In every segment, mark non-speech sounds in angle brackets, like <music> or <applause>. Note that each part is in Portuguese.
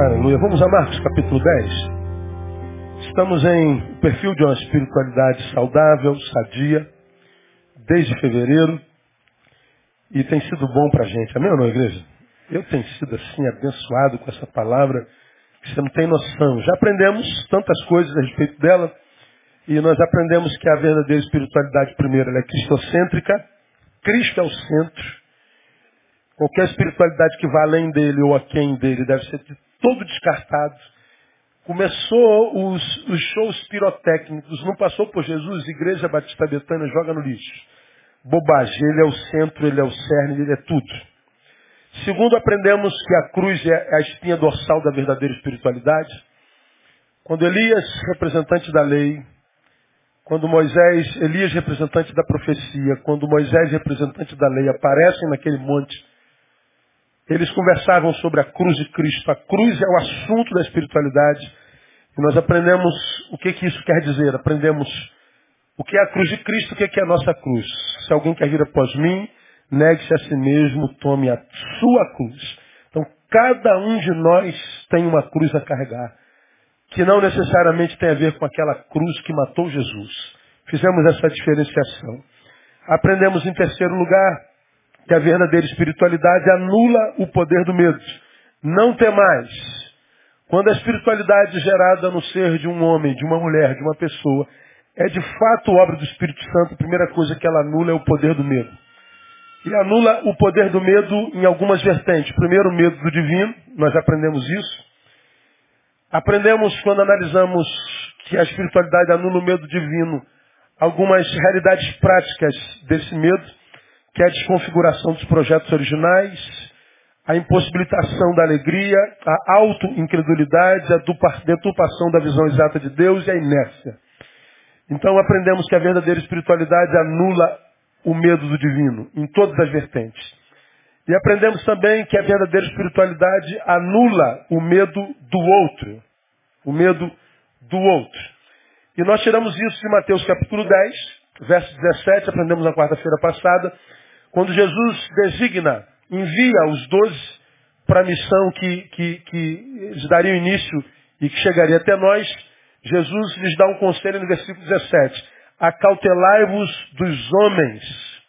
Aleluia. Vamos a Marcos capítulo 10. Estamos em perfil de uma espiritualidade saudável, sadia, desde fevereiro. E tem sido bom para a gente. Amém ou não, igreja? Eu tenho sido assim, abençoado com essa palavra, que você não tem noção. Já aprendemos tantas coisas a respeito dela. E nós aprendemos que a verdadeira espiritualidade, primeiro, é cristocêntrica. Cristo é o centro. Qualquer espiritualidade que vá além dele ou aquém dele deve ser todo descartado. Começou os, os shows pirotécnicos, não passou por Jesus, Igreja Batista Betânia, joga no lixo. Bobagem, ele é o centro, ele é o cerne, ele é tudo. Segundo, aprendemos que a cruz é a espinha dorsal da verdadeira espiritualidade. Quando Elias, representante da lei, quando Moisés, Elias, representante da profecia, quando Moisés, representante da lei, aparecem naquele monte, eles conversavam sobre a cruz de Cristo. A cruz é o assunto da espiritualidade. E nós aprendemos o que, que isso quer dizer. Aprendemos o que é a cruz de Cristo, o que é a nossa cruz. Se alguém quer vir após mim, negue-se a si mesmo, tome a sua cruz. Então, cada um de nós tem uma cruz a carregar, que não necessariamente tem a ver com aquela cruz que matou Jesus. Fizemos essa diferenciação. Aprendemos em terceiro lugar que a verdadeira espiritualidade anula o poder do medo. Não mais. Quando a espiritualidade gerada no ser de um homem, de uma mulher, de uma pessoa, é de fato obra do Espírito Santo, a primeira coisa que ela anula é o poder do medo. E anula o poder do medo em algumas vertentes. Primeiro, o medo do divino, nós aprendemos isso. Aprendemos quando analisamos que a espiritualidade anula o medo divino, algumas realidades práticas desse medo que é a desconfiguração dos projetos originais, a impossibilitação da alegria, a auto-incredulidade, a deturpação da visão exata de Deus e a inércia. Então aprendemos que a verdadeira espiritualidade anula o medo do divino, em todas as vertentes. E aprendemos também que a verdadeira espiritualidade anula o medo do outro. O medo do outro. E nós tiramos isso de Mateus capítulo 10, verso 17, aprendemos na quarta-feira passada, quando Jesus designa, envia os doze para a missão que, que, que eles dariam início e que chegaria até nós, Jesus lhes dá um conselho no versículo 17. Acautelai-vos dos homens.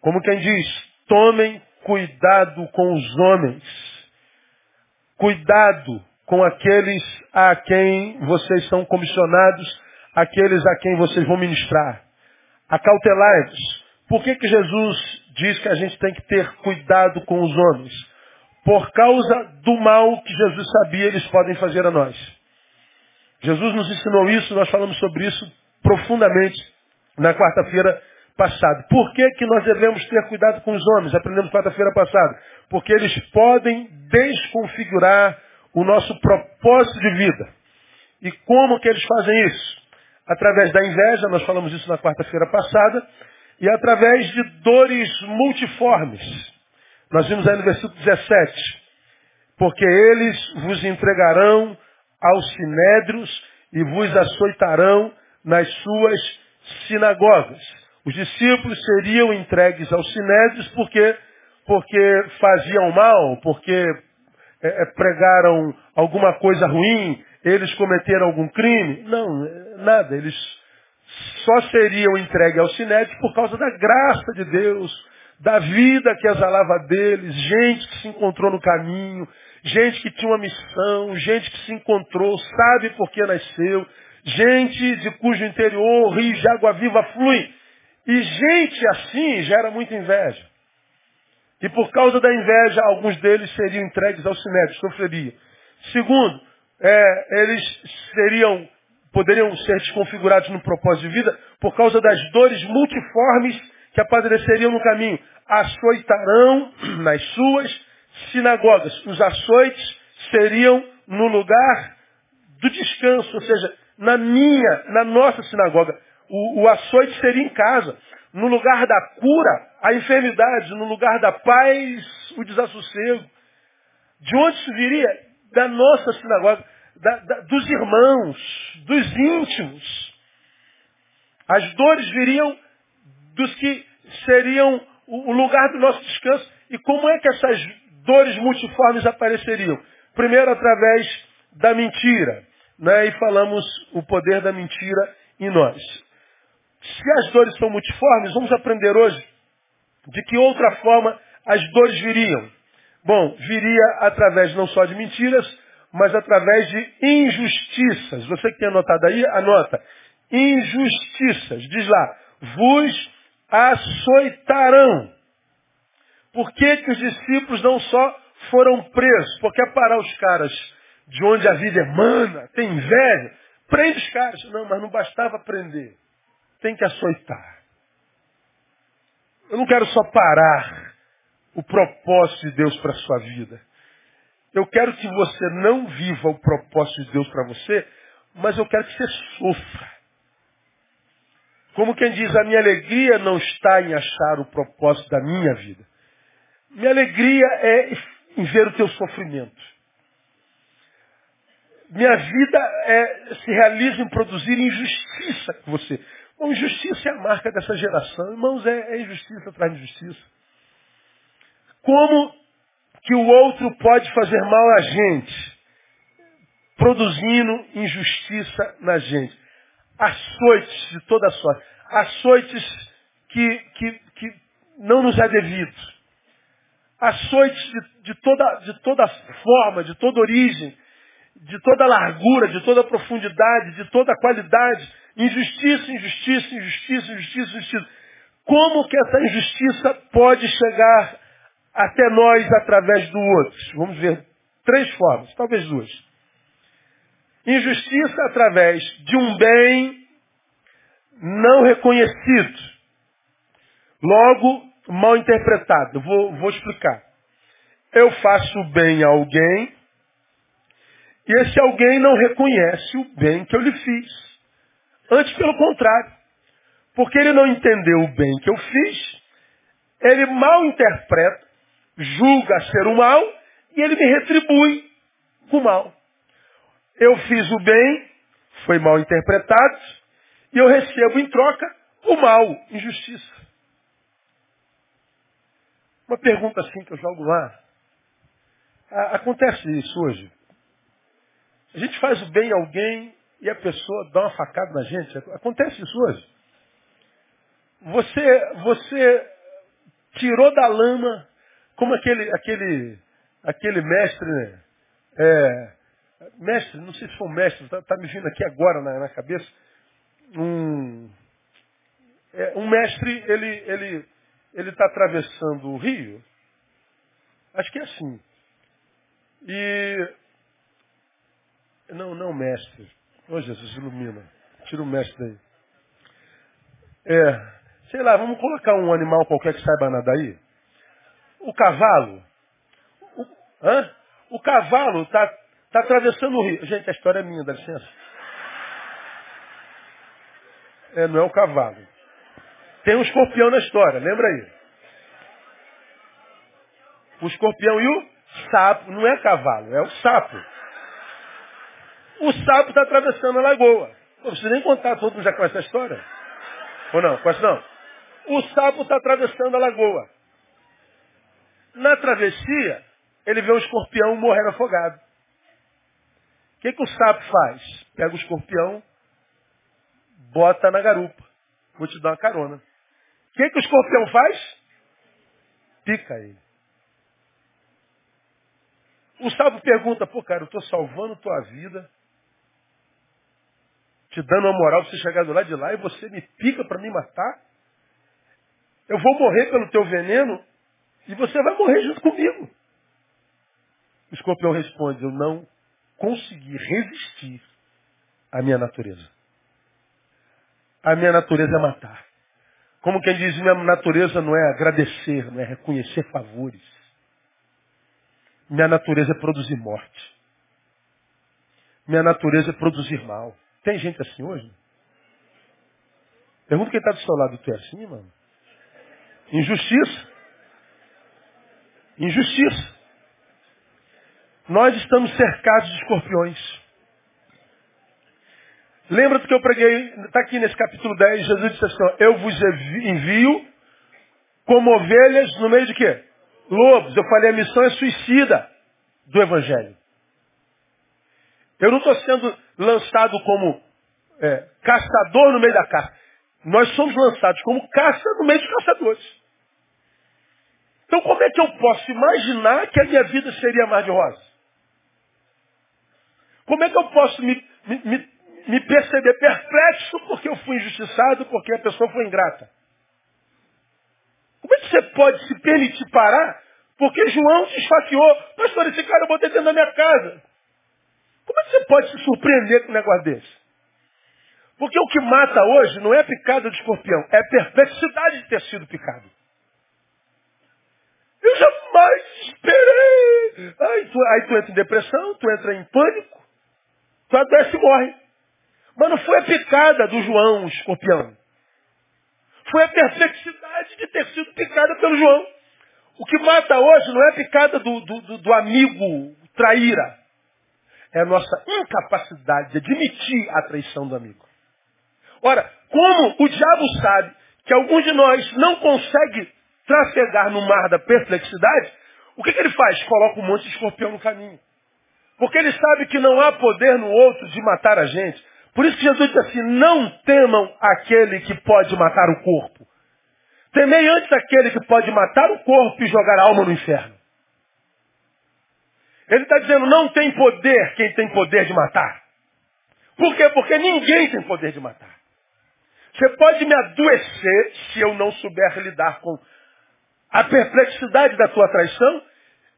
Como quem diz, tomem cuidado com os homens. Cuidado com aqueles a quem vocês são comissionados, aqueles a quem vocês vão ministrar. Acautelai-vos. Por que, que Jesus diz que a gente tem que ter cuidado com os homens? Por causa do mal que Jesus sabia eles podem fazer a nós. Jesus nos ensinou isso, nós falamos sobre isso profundamente na quarta-feira passada. Por que, que nós devemos ter cuidado com os homens? Aprendemos quarta-feira passada. Porque eles podem desconfigurar o nosso propósito de vida. E como que eles fazem isso? Através da inveja, nós falamos isso na quarta-feira passada, e através de dores multiformes. Nós vimos aí no versículo 17. Porque eles vos entregarão aos sinédrios e vos açoitarão nas suas sinagogas. Os discípulos seriam entregues aos sinédrios porque, porque faziam mal, porque é, é pregaram alguma coisa ruim, eles cometeram algum crime. Não, nada. Eles só seriam entregues ao sinédrio por causa da graça de Deus, da vida que exalava deles, gente que se encontrou no caminho, gente que tinha uma missão, gente que se encontrou, sabe por que nasceu, gente de cujo interior rios de água viva fluem. E gente assim gera muita inveja. E por causa da inveja, alguns deles seriam entregues ao sinédrio, sofreriam. Segundo, é, eles seriam poderiam ser desconfigurados no propósito de vida por causa das dores multiformes que apareceriam no caminho. Açoitarão nas suas sinagogas. Os açoites seriam no lugar do descanso, ou seja, na minha, na nossa sinagoga. O, o açoite seria em casa. No lugar da cura, a enfermidade. No lugar da paz, o desassossego. De onde isso viria? Da nossa sinagoga da, da, dos irmãos, dos íntimos. As dores viriam dos que seriam o, o lugar do nosso descanso. E como é que essas dores multiformes apareceriam? Primeiro, através da mentira. Né? E falamos o poder da mentira em nós. Se as dores são multiformes, vamos aprender hoje de que outra forma as dores viriam. Bom, viria através não só de mentiras, mas através de injustiças. Você que tem anotado aí, anota. Injustiças. Diz lá, vos açoitarão. Por que, que os discípulos não só foram presos? Porque é parar os caras de onde a vida emana, tem inveja, prende os caras. Não, mas não bastava prender. Tem que açoitar. Eu não quero só parar o propósito de Deus para a sua vida. Eu quero que você não viva o propósito de Deus para você, mas eu quero que você sofra. Como quem diz, a minha alegria não está em achar o propósito da minha vida. Minha alegria é em ver o teu sofrimento. Minha vida é, se realiza em produzir injustiça com você. Bom, injustiça é a marca dessa geração. Irmãos, é, é injustiça atrás de injustiça. Como que o outro pode fazer mal a gente? Produzindo injustiça na gente. Açoites de toda sorte. Açoites que, que, que não nos é devido. Açoites de, de, toda, de toda forma, de toda origem, de toda largura, de toda profundidade, de toda qualidade. Injustiça, injustiça, injustiça, injustiça, injustiça. Como que essa injustiça pode chegar até nós através do outro? Vamos ver três formas, talvez duas. Injustiça através de um bem não reconhecido. Logo, mal interpretado. Vou, vou explicar. Eu faço bem a alguém e esse alguém não reconhece o bem que eu lhe fiz. Antes, pelo contrário. Porque ele não entendeu o bem que eu fiz, ele mal interpreta, julga ser o mal e ele me retribui o mal. Eu fiz o bem, foi mal interpretado, e eu recebo em troca o mal, injustiça. Uma pergunta assim que eu jogo lá. Acontece isso hoje? A gente faz o bem a alguém e a pessoa dá uma facada na gente. Acontece isso hoje. Você, você tirou da lama, como aquele, aquele, aquele mestre, né? É, mestre, não sei se foi um mestre, está tá me vindo aqui agora na, na cabeça. Um, é, um mestre, ele ele ele está atravessando o rio. Acho que é assim. E não, não mestre. Ô oh, Jesus, ilumina. Tira o mestre aí. É, sei lá, vamos colocar um animal qualquer que saiba nadar aí. O cavalo. O, hã? o cavalo está tá atravessando o rio. Gente, a história é minha, dá licença. É, não é o cavalo. Tem um escorpião na história, lembra aí? O escorpião e o sapo. Não é cavalo, é o sapo. O sapo está atravessando a lagoa. Não precisa nem contar, todo mundo já conhece a história. Ou não? Conhece não? O sapo está atravessando a lagoa. Na travessia, ele vê um escorpião morrendo afogado. O que, que o sapo faz? Pega o escorpião, bota na garupa. Vou te dar uma carona. O que, que o escorpião faz? Pica ele. O sapo pergunta, pô, cara, eu estou salvando tua vida te dando uma moral para você chegar do lado de lá e você me pica para me matar? Eu vou morrer pelo teu veneno e você vai morrer junto comigo. O escorpião responde, eu não consegui resistir à minha natureza. A minha natureza é matar. Como quem diz, minha natureza não é agradecer, não é reconhecer favores. Minha natureza é produzir morte. Minha natureza é produzir mal. Tem gente assim hoje? Pergunta quem está do seu lado. Tu é assim, mano? Injustiça. Injustiça. Nós estamos cercados de escorpiões. Lembra do que eu preguei, está aqui nesse capítulo 10, Jesus disse assim, eu vos envio como ovelhas no meio de quê? Lobos. Eu falei, a missão é suicida do Evangelho. Eu não estou sendo lançado como é, caçador no meio da caça. Nós somos lançados como caça no meio dos caçadores. Então como é que eu posso imaginar que a minha vida seria mais de rosa? Como é que eu posso me, me, me perceber perplexo porque eu fui injustiçado, porque a pessoa foi ingrata? Como é que você pode se permitir parar porque João se esfaqueou? Pastor, esse cara eu botei dentro da minha casa. Como é que você pode se surpreender com um negócio desse? Porque o que mata hoje não é picada de escorpião, é perplexidade de ter sido picado. Eu jamais esperei. Aí tu, aí tu entra em depressão, tu entra em pânico, tu adoece e morre. Mas não foi a picada do João, o escorpião. Foi a perplexidade de ter sido picada pelo João. O que mata hoje não é a picada do, do, do amigo traíra. É a nossa incapacidade de admitir a traição do amigo. Ora, como o diabo sabe que alguns de nós não conseguem trafegar no mar da perplexidade, o que, que ele faz? Coloca um monte de escorpião no caminho. Porque ele sabe que não há poder no outro de matar a gente. Por isso que Jesus diz assim, não temam aquele que pode matar o corpo. Temei antes aquele que pode matar o corpo e jogar a alma no inferno. Ele está dizendo, não tem poder quem tem poder de matar. Por quê? Porque ninguém tem poder de matar. Você pode me adoecer se eu não souber lidar com a perplexidade da tua traição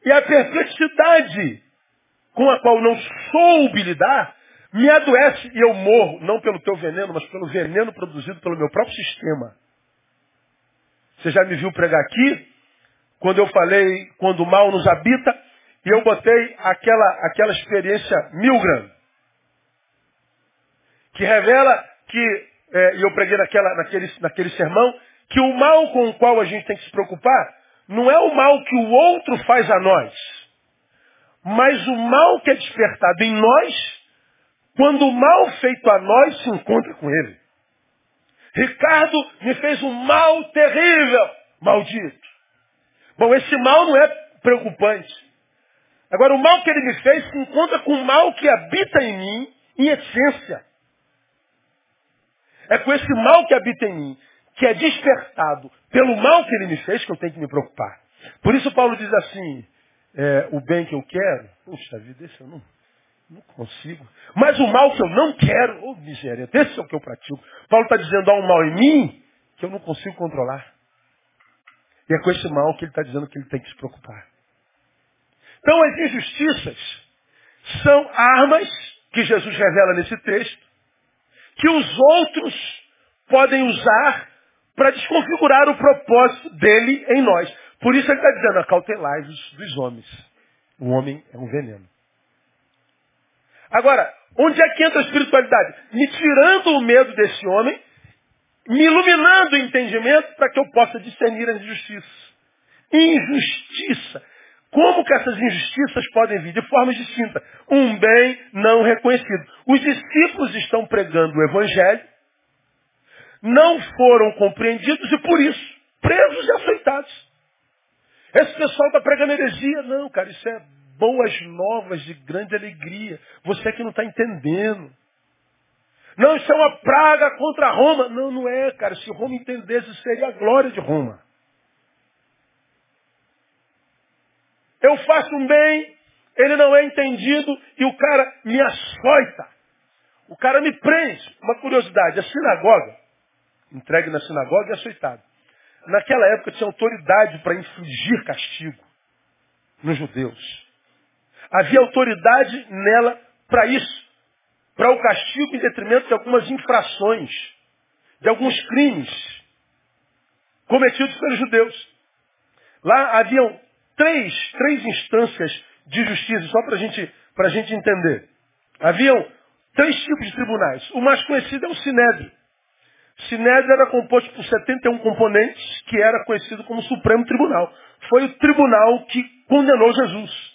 e a perplexidade com a qual não soube lidar me adoece e eu morro, não pelo teu veneno, mas pelo veneno produzido pelo meu próprio sistema. Você já me viu pregar aqui, quando eu falei quando o mal nos habita, e eu botei aquela, aquela experiência Milgram, que revela que, é, e eu preguei naquela, naquele, naquele sermão, que o mal com o qual a gente tem que se preocupar não é o mal que o outro faz a nós, mas o mal que é despertado em nós quando o mal feito a nós se encontra com ele. Ricardo me fez um mal terrível, maldito. Bom, esse mal não é preocupante. Agora, o mal que ele me fez se encontra com o mal que habita em mim, em essência. É com esse mal que habita em mim, que é despertado pelo mal que ele me fez, que eu tenho que me preocupar. Por isso Paulo diz assim, é, o bem que eu quero, puxa vida, esse eu não, não consigo. Mas o mal que eu não quero, oh miséria, esse é o que eu pratico. Paulo está dizendo, há um mal em mim que eu não consigo controlar. E é com esse mal que ele está dizendo que ele tem que se preocupar. Então as injustiças são armas que Jesus revela nesse texto, que os outros podem usar para desconfigurar o propósito dele em nós. Por isso ele está dizendo, acautelai-vos dos homens. O homem é um veneno. Agora, onde é que entra a espiritualidade? Me tirando o medo desse homem, me iluminando o entendimento para que eu possa discernir as injustiças. Injustiça. Como que essas injustiças podem vir? De formas distintas. Um bem não reconhecido. Os discípulos estão pregando o Evangelho, não foram compreendidos e por isso presos e açoitados. Esse pessoal está pregando heresia. Não, cara, isso é boas novas de grande alegria. Você é que não está entendendo. Não, isso é uma praga contra Roma. Não, não é, cara. Se Roma entendesse, seria a glória de Roma. Eu faço um bem, ele não é entendido e o cara me açoita. O cara me prende. Uma curiosidade, a sinagoga, entregue na sinagoga e açoitado. Naquela época tinha autoridade para infligir castigo nos judeus. Havia autoridade nela para isso. Para o castigo em detrimento de algumas infrações, de alguns crimes cometidos pelos judeus. Lá haviam três, três instâncias de justiça, só para gente, a gente entender. Haviam três tipos de tribunais. O mais conhecido é o Sinédrio. Sinédrio era composto por 71 componentes, que era conhecido como Supremo Tribunal. Foi o tribunal que condenou Jesus.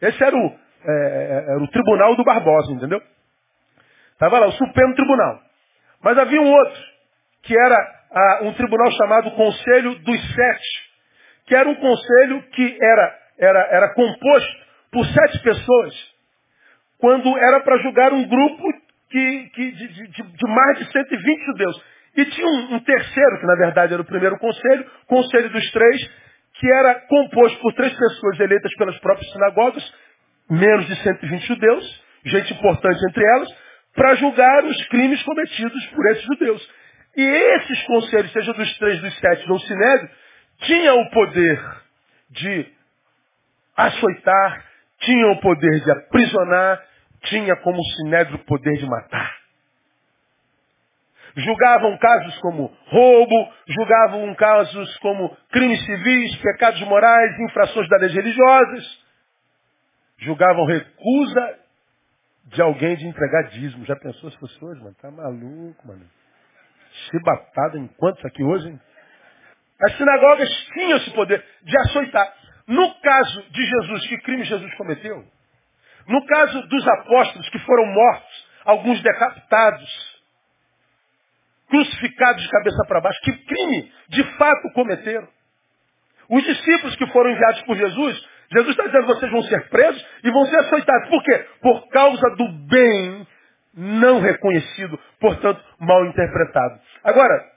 Esse era o, é, é, era o tribunal do Barbosa, entendeu? Estava lá, o Supremo Tribunal. Mas havia um outro, que era ah, um tribunal chamado Conselho dos Sete, que era um conselho que era, era, era composto por sete pessoas. quando era para julgar um grupo que, que de, de, de, mais de 120 judeus. E tinha um, um, terceiro, que na verdade era o primeiro conselho, conselho dos três, que era composto por três pessoas eleitas pelas próprias sinagogas, menos de 120 judeus, gente importante entre elas, para julgar os crimes cometidos por esses judeus. E esses conselhos, seja dos três, dos sete ou sinédrio, tinham o poder de açoitar, tinham o poder de aprisionar, tinha como sinédrio o poder de matar. Julgavam casos como roubo, julgavam casos como crimes civis, pecados morais, infrações das leis religiosas. Julgavam recusa de alguém de entregar dízimo. Já pensou as pessoas, mano? Tá maluco, mano. Chibatada em quantos aqui hoje, hein? As sinagogas tinham esse poder de açoitar. No caso de Jesus, que crime Jesus cometeu? No caso dos apóstolos que foram mortos, alguns decapitados, crucificados de cabeça para baixo, que crime de fato cometeram? Os discípulos que foram enviados por Jesus, Jesus está dizendo que vocês vão ser presos e vão ser açoitados. Por quê? Por causa do bem não reconhecido, portanto, mal interpretado. Agora,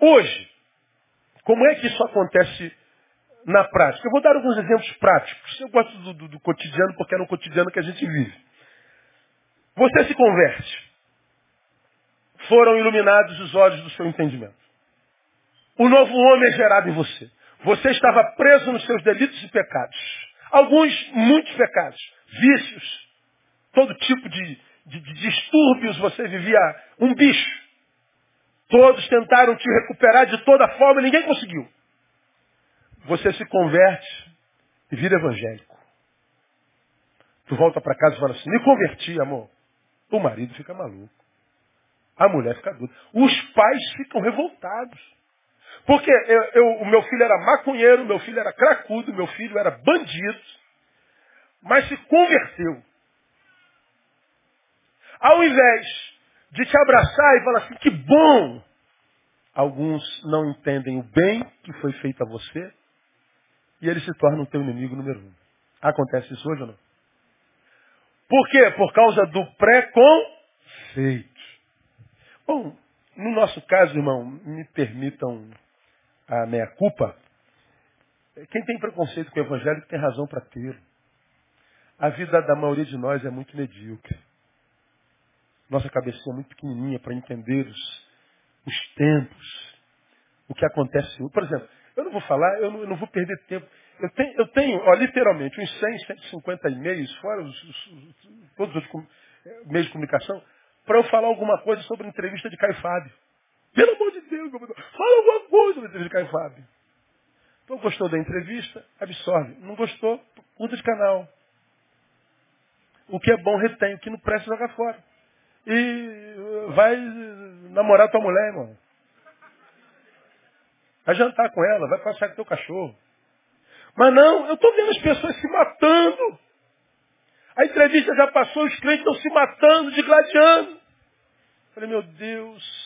hoje, como é que isso acontece na prática? Eu vou dar alguns exemplos práticos. Eu gosto do, do, do cotidiano porque é no cotidiano que a gente vive. Você se converte. Foram iluminados os olhos do seu entendimento. O novo homem é gerado em você. Você estava preso nos seus delitos e pecados. Alguns, muitos pecados. Vícios. Todo tipo de, de, de distúrbios você vivia um bicho. Todos tentaram te recuperar de toda forma e ninguém conseguiu. Você se converte e vira evangélico. Tu volta para casa e fala assim, me converti, amor. O marido fica maluco. A mulher fica doida. Os pais ficam revoltados. Porque eu, eu, o meu filho era maconheiro, meu filho era cracudo, meu filho era bandido, mas se converteu. Ao invés de te abraçar e falar assim, que bom, alguns não entendem o bem que foi feito a você e ele se torna o teu inimigo número um. Acontece isso hoje ou não? Por quê? Por causa do preconceito. Bom, no nosso caso, irmão, me permitam a meia culpa. Quem tem preconceito com o evangelho tem razão para ter. A vida da maioria de nós é muito medíocre. Nossa cabecinha é muito pequenininha para entender os, os tempos, o que acontece. Por exemplo, eu não vou falar, eu não, eu não vou perder tempo. Eu tenho, eu tenho ó, literalmente, uns 100, 150 e-mails, fora os, os, os, todos os meios de comunicação, para eu falar alguma coisa sobre a entrevista de Caio Fábio. Pelo amor de Deus, fala alguma coisa sobre a entrevista de Caio Fábio. Então, gostou da entrevista? Absorve. Não gostou? Muda de canal. O que é bom retém, o que não presta joga fora. E vai namorar tua mulher, irmão. Vai jantar com ela, vai passear com teu cachorro. Mas não, eu estou vendo as pessoas se matando. A entrevista já passou, os crentes estão se matando, digladiando. Falei, meu Deus.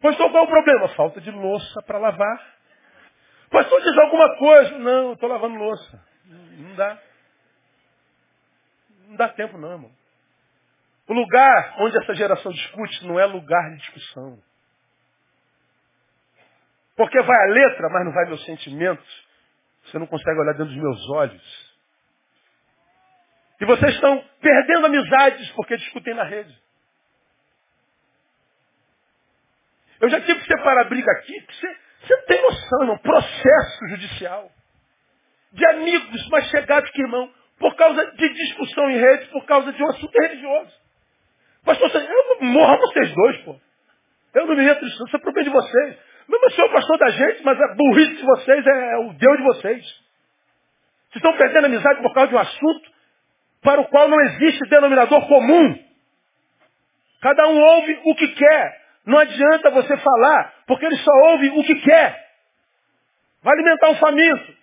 Pois qual é o problema? Falta de louça para lavar. Pastor, diz alguma coisa. Não, estou lavando louça. Não dá. Não dá tempo não, irmão. O lugar onde essa geração discute não é lugar de discussão. Porque vai a letra, mas não vai meus sentimentos. Você não consegue olhar dentro dos meus olhos. E vocês estão perdendo amizades porque discutem na rede. Eu já tive que separar briga aqui, que você, você tem noção, irmão, processo judicial. De amigos mais chegados que irmão, por causa de discussão em rede, por causa de um assunto religioso. Pastor, eu não morro vocês dois, pô. Eu não me entro nisso, isso é problema de vocês. Mas eu sou o pastor da gente, mas a burrice de vocês é o Deus de vocês. Vocês estão perdendo amizade por causa de um assunto para o qual não existe denominador comum. Cada um ouve o que quer. Não adianta você falar, porque ele só ouve o que quer. Vai alimentar um faminto.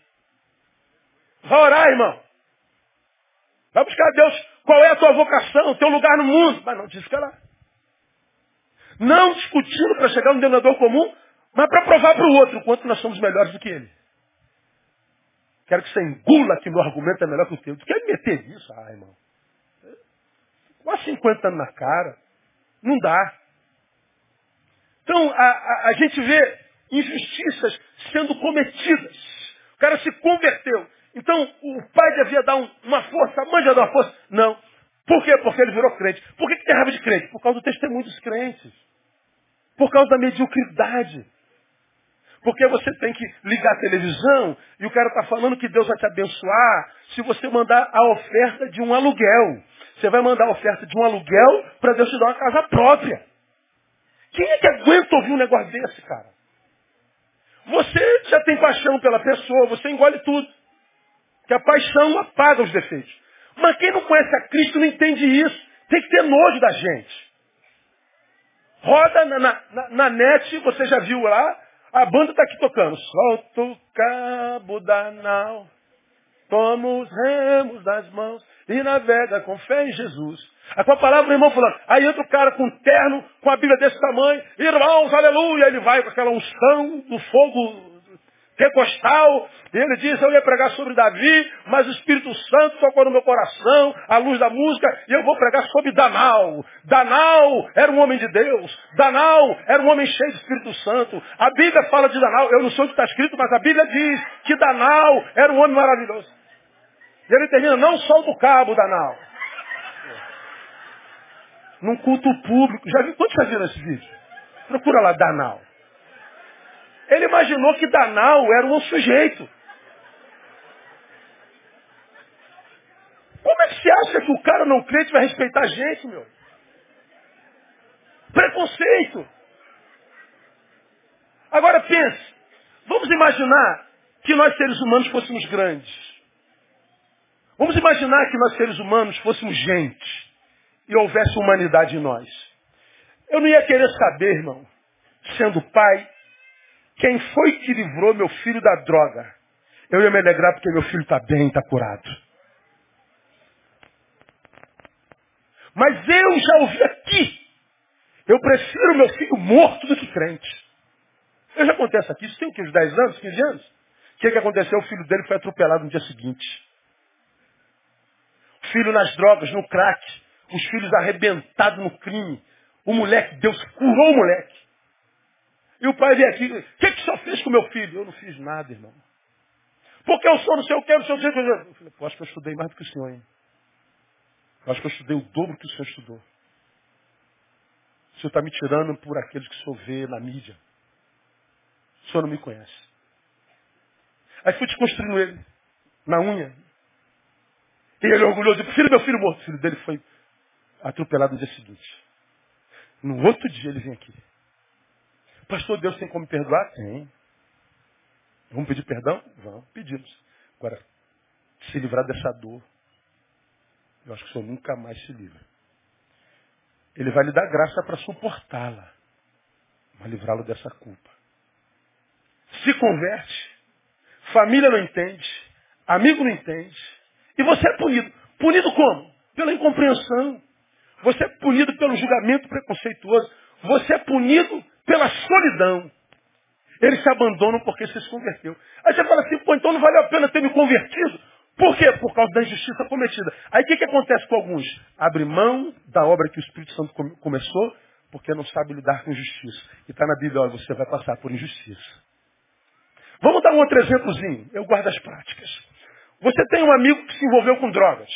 Vai orar, irmão. Vai buscar a Deus. Qual é a tua vocação, o teu lugar no mundo? Mas não diz que lá. Não discutindo para chegar no denominador comum, mas para provar para o outro o quanto nós somos melhores do que ele. Quero que você engula que meu argumento é melhor que o teu. Tu quer me meter nisso? Ah, irmão. Quase 50 anos na cara. Não dá. Então, a, a, a gente vê injustiças sendo cometidas. O cara se converteu. Então, o pai devia dar um, uma força, a mãe devia dar uma força. Não. Por quê? Porque ele virou crente. Por que, que tem raiva de crente? Por causa do testemunho dos crentes. Por causa da mediocridade. Porque você tem que ligar a televisão e o cara está falando que Deus vai te abençoar se você mandar a oferta de um aluguel. Você vai mandar a oferta de um aluguel para Deus te dar uma casa própria. Quem é que aguenta ouvir um negócio desse, cara? Você já tem paixão pela pessoa, você engole tudo. Que a paixão apaga os defeitos. Mas quem não conhece a Cristo não entende isso. Tem que ter nojo da gente. Roda na, na, na, net, você já viu lá, a banda está aqui tocando. Solta o cabo da nau, toma os remos das mãos e navega com fé em Jesus. Aí com a palavra do irmão falando, aí entra o cara com terno, com a Bíblia desse tamanho, irmãos, aleluia, ele vai com aquela unção do fogo pentecostal, e ele diz, eu ia pregar sobre Davi, mas o Espírito Santo tocou no meu coração, a luz da música, e eu vou pregar sobre Danal. Danal era um homem de Deus. Danal era um homem cheio do Espírito Santo. A Bíblia fala de Danal, eu não sei onde está escrito, mas a Bíblia diz que Danal era um homem maravilhoso. E ele termina, não solta o cabo, Danal. Num culto público. Já viu? Quantos já viram esse vídeo? Procura lá, Danal. Ele imaginou que Danal era um sujeito. Como é que o cara não crente vai respeitar a gente, meu? Preconceito. Agora pense, vamos imaginar que nós seres humanos fôssemos grandes. Vamos imaginar que nós seres humanos fôssemos gente e houvesse humanidade em nós. Eu não ia querer saber, irmão, sendo pai, quem foi que livrou meu filho da droga? Eu ia me alegrar porque meu filho está bem, está curado. Mas eu já ouvi aqui. Eu prefiro meu filho morto do que crente. Eu já isso aqui. Isso tem o quê? Uns 10 anos, 15 anos? O que, que aconteceu? O filho dele foi atropelado no dia seguinte. O filho nas drogas, no crack. Os filhos arrebentados no crime. O moleque, Deus curou o moleque. E o pai vem aqui, o que, que o senhor fez com o meu filho? Eu não fiz nada, irmão. Porque eu sou não sei o que, não sei o que. Eu falei, acho que eu estudei mais do que o senhor, hein? Eu acho que eu estudei o dobro que o senhor estudou. O senhor está me tirando por aqueles que o senhor vê na mídia. O senhor não me conhece. Aí fui desconstruindo ele, na unha. E ele orgulhoso, filho, meu filho morto. O filho dele foi atropelado no dia seguinte. No outro dia ele vem aqui. Pastor, Deus tem como perdoar? Tem. Vamos pedir perdão? Vamos, pedimos. Agora, se livrar dessa dor, eu acho que o Senhor nunca mais se livra. Ele vai lhe dar graça para suportá-la, vai livrá-lo dessa culpa. Se converte, família não entende, amigo não entende, e você é punido. Punido como? Pela incompreensão. Você é punido pelo julgamento preconceituoso. Você é punido pela solidão. Eles se abandonam porque se converteu. Aí você fala assim, pô, então não valeu a pena ter me convertido? Por quê? Por causa da injustiça cometida. Aí o que, que acontece com alguns? Abre mão da obra que o Espírito Santo começou, porque não sabe lidar com injustiça. E está na Bíblia, olha, você vai passar por injustiça. Vamos dar um outro exemplozinho. Eu guardo as práticas. Você tem um amigo que se envolveu com drogas.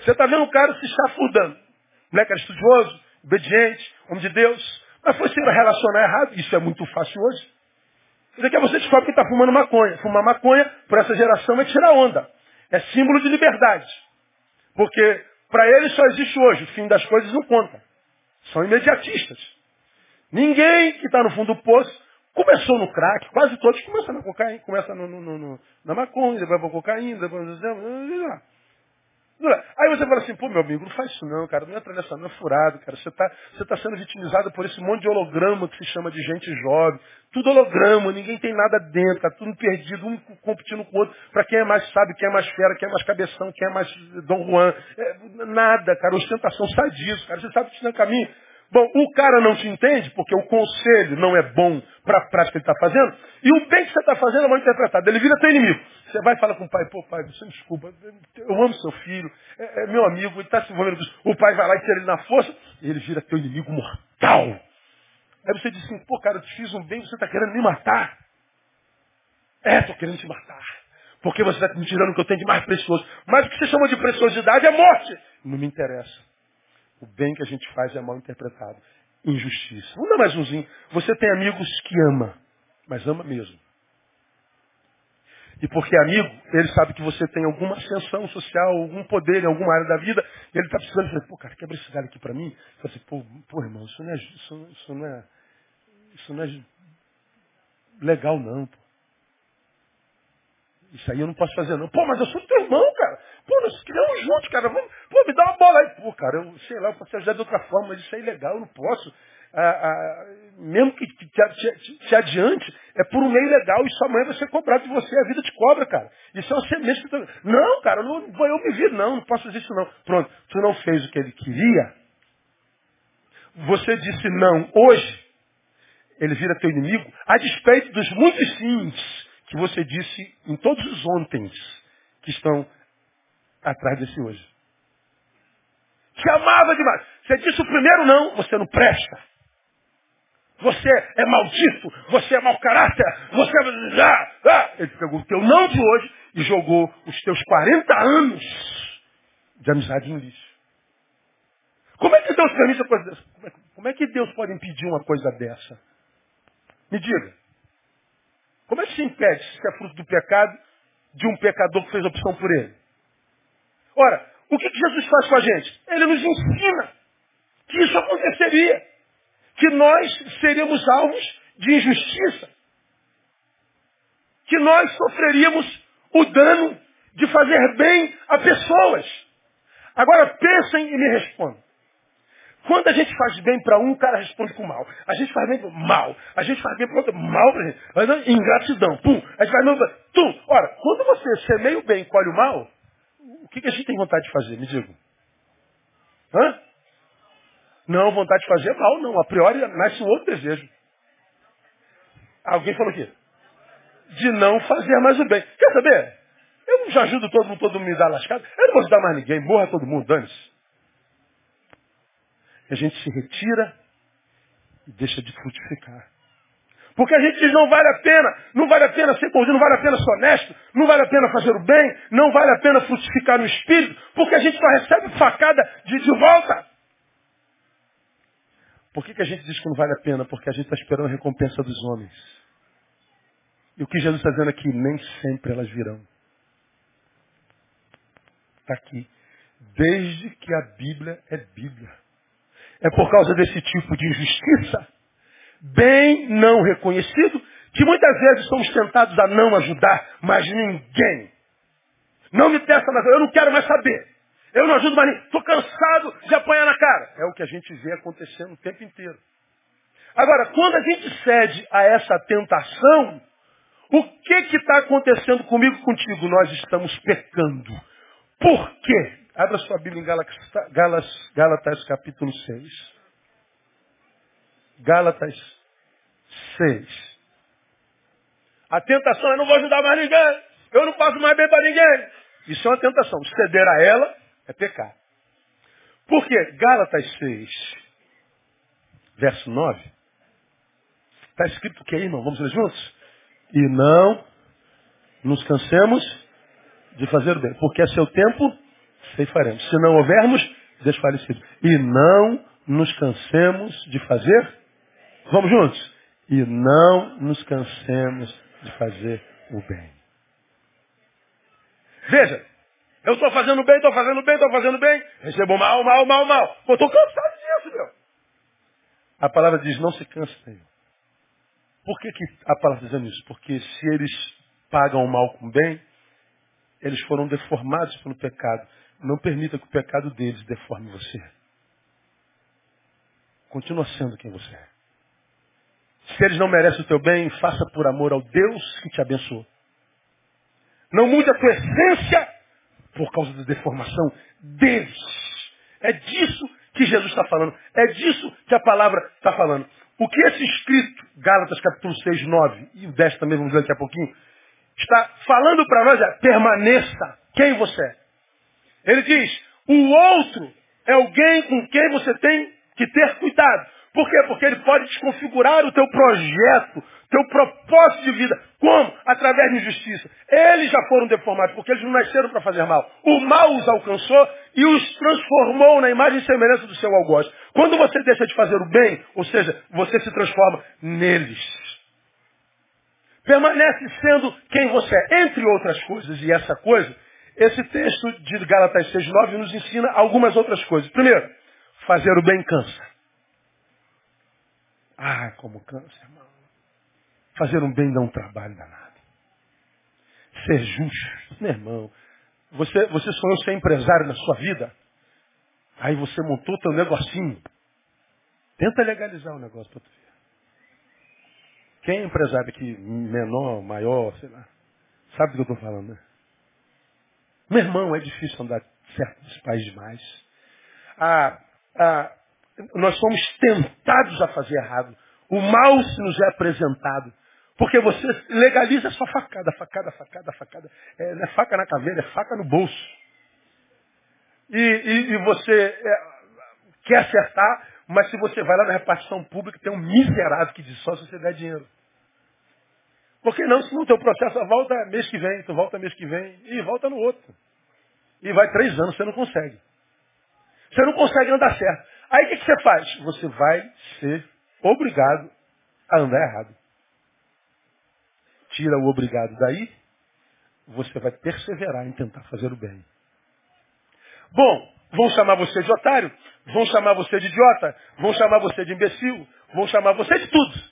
Você está vendo o cara se chafurdando. O moleque era estudioso, obediente, homem de Deus. Mas foi se relacionar errado. Isso é muito fácil hoje. Isso aqui é você descobre que está fumando maconha. Fumar maconha, por essa geração, é tirar onda. É símbolo de liberdade. Porque para eles só existe hoje. O fim das coisas não conta. São imediatistas. Ninguém que está no fundo do poço começou no crack. Quase todos começam na cocaína. Começa no, no, no, na maconha, depois para cocaína, depois... Aí você fala assim, pô, meu amigo, não faz isso não, cara, não entra nessa não, é furado, cara. Você está você tá sendo vitimizado por esse monte de holograma que se chama de gente jovem. Tudo holograma, ninguém tem nada dentro, tá tudo perdido, um competindo com o outro, para quem é mais sábio, quem é mais fera, quem é mais cabeção, quem é mais Dom Juan. É, nada, cara, ostentação, sadiço, cara. Você sabe que isso não é caminho. Bom, o cara não te entende porque o conselho não é bom para a prática que ele está fazendo, e o bem que você está fazendo é mal interpretado. Ele vira teu inimigo. Você vai falar com o pai, pô pai, você me desculpa, eu amo seu filho, é, é meu amigo, ele está se envolvendo com isso. O pai vai lá e tira ele na força, e ele vira teu inimigo mortal. Aí você diz assim, pô cara, eu te fiz um bem, você está querendo me matar. É, estou querendo te matar. Porque você está me tirando o que eu tenho de mais precioso. Mas o que você chama de preciosidade é morte. Não me interessa. O bem que a gente faz é mal interpretado. Injustiça. Vamos dar mais umzinho. Você tem amigos que ama, mas ama mesmo. E porque é amigo, ele sabe que você tem alguma ascensão social, algum poder em alguma área da vida, e ele está precisando dizer, pô, cara, quebra esse galho aqui para mim. Você, assim, pô, pô, irmão, isso não é, isso, isso não é, isso não é legal não, pô. Isso aí eu não posso fazer não. Pô, mas eu sou teu irmão, cara. Pô, nós criamos juntos, cara. Vamos, me dá uma bola aí. Pô, cara, eu sei lá, eu posso te ajudar de outra forma, mas isso é legal, eu não posso. Ah, ah, mesmo que te, te, te, te, adiante, é por um meio legal e sua mãe vai ser cobrada de você, a vida te cobra, cara. Isso é uma semente. Não, cara, não, eu me vi, não, não posso fazer isso não. Pronto, tu não fez o que ele queria, você disse não hoje, ele vira teu inimigo, a despeito dos muitos sims que você disse em todos os ontens que estão atrás desse hoje. Te amava demais. Você disse o primeiro não, você não presta. Você é maldito, você é mau caráter, você é... Ah, ah. Ele pegou o teu não de hoje e jogou os teus 40 anos de amizade no lixo. Como é que Deus permite uma coisa dessa? Como é, como é que Deus pode impedir uma coisa dessa? Me diga. Como é que se impede, se é fruto do pecado, de um pecador que fez opção por ele? Ora, o que, Jesus faz com a gente? Ele nos ensina que isso aconteceria. Que nós seríamos alvos de injustiça. Que nós sofreríamos o dano de fazer bem a pessoas. Agora pensem e me respondam. Quando a gente faz bem para um, o cara responde com mal. A gente faz bem para mal. A gente faz bem para outro, mal para gente. Ingratidão, pum. A gente faz bem para tum. Ora, quando você semeia o bem e colhe o mal, que, que a gente tem vontade de fazer? Me diga. Hã? Não, vontade de fazer mal, não. A priori nasce um outro desejo. Alguém falou aqui? De não fazer mais o bem. Quer saber? Eu já ajudo todo mundo, todo mundo me dá lascado. Eu não vou ajudar mais ninguém. Morra todo mundo, dane-se a gente se retira e deixa de frutificar. Porque a gente diz, não vale a pena, não vale a pena ser bonzinho, não vale a pena ser honesto, não vale a pena fazer o bem, não vale a pena frutificar no espírito, porque a gente só recebe facada de, de volta. Por que, que a gente diz que não vale a pena? Porque a gente está esperando a recompensa dos homens. E o que Jesus está dizendo aqui, nem sempre elas virão. Está aqui. Desde que a Bíblia é Bíblia. É por causa desse tipo de injustiça, bem não reconhecido, que muitas vezes somos tentados a não ajudar, mas ninguém. Não me testa mais, eu não quero mais saber. Eu não ajudo mais ninguém. Estou cansado de apanhar na cara. É o que a gente vê acontecendo o tempo inteiro. Agora, quando a gente cede a essa tentação, o que está acontecendo comigo contigo? Nós estamos pecando. Por quê? Abra sua Bíblia em Gálatas capítulo 6. Gálatas 6. A tentação é não vou ajudar mais ninguém. Eu não faço mais bem para ninguém. Isso é uma tentação. Ceder a ela é pecar. Por quê? Gálatas 6, verso 9. Está escrito o que aí, irmão? Vamos ler juntos? E não nos cansemos de fazer o bem, porque é seu tempo faremos. Se não houvermos, desfalecidos. E não nos cansemos de fazer. Vamos juntos? E não nos cansemos de fazer o bem. Veja, eu estou fazendo bem, estou fazendo bem, estou fazendo bem. Recebo mal, mal, mal, mal. Eu estou cansado disso, meu. A palavra diz, não se canse, Senhor. Por que, que a palavra está dizendo isso? Porque se eles pagam o mal com bem, eles foram deformados pelo pecado. Não permita que o pecado deles deforme você. Continua sendo quem você é. Se eles não merecem o teu bem, faça por amor ao Deus que te abençoou. Não mude a tua essência por causa da deformação deles. É disso que Jesus está falando. É disso que a palavra está falando. O que esse escrito, Gálatas capítulo 6, 9, e o 10 também, vamos ver daqui a pouquinho, está falando para nós é permaneça quem você é. Ele diz, o outro é alguém com quem você tem que ter cuidado. Por quê? Porque ele pode desconfigurar o teu projeto, teu propósito de vida. Como? Através de injustiça. Eles já foram deformados, porque eles não nasceram para fazer mal. O mal os alcançou e os transformou na imagem e semelhança do seu algoz. Quando você deixa de fazer o bem, ou seja, você se transforma neles. Permanece sendo quem você é, entre outras coisas. E essa coisa, esse texto de Gálatas 6,9 nos ensina algumas outras coisas. Primeiro, fazer o bem cansa. Ah, como cansa, irmão. Fazer um bem dá um trabalho danado. Ser justo, meu irmão. Você, você sonhou ser empresário na sua vida? Aí você montou teu negocinho. Tenta legalizar o negócio para tu ver. Quem é empresário aqui, menor, maior, sei lá, sabe do que eu estou falando, né? Meu irmão, é difícil andar certo dos pais demais. Ah, ah, nós somos tentados a fazer errado. O mal se nos é apresentado. Porque você legaliza sua facada, facada, facada, facada. É, não é faca na caveira, é faca no bolso. E, e, e você é, quer acertar, mas se você vai lá na repartição pública, tem um miserável que diz só se você der dinheiro. Porque não, se não teu processo volta mês que vem, tu volta mês que vem, e volta no outro. E vai três anos, você não consegue. Você não consegue andar certo. Aí o que, que você faz? Você vai ser obrigado a andar errado. Tira o obrigado daí, você vai perseverar em tentar fazer o bem. Bom, vão chamar você de otário, vão chamar você de idiota, vão chamar você de imbecil, vão chamar você de tudo.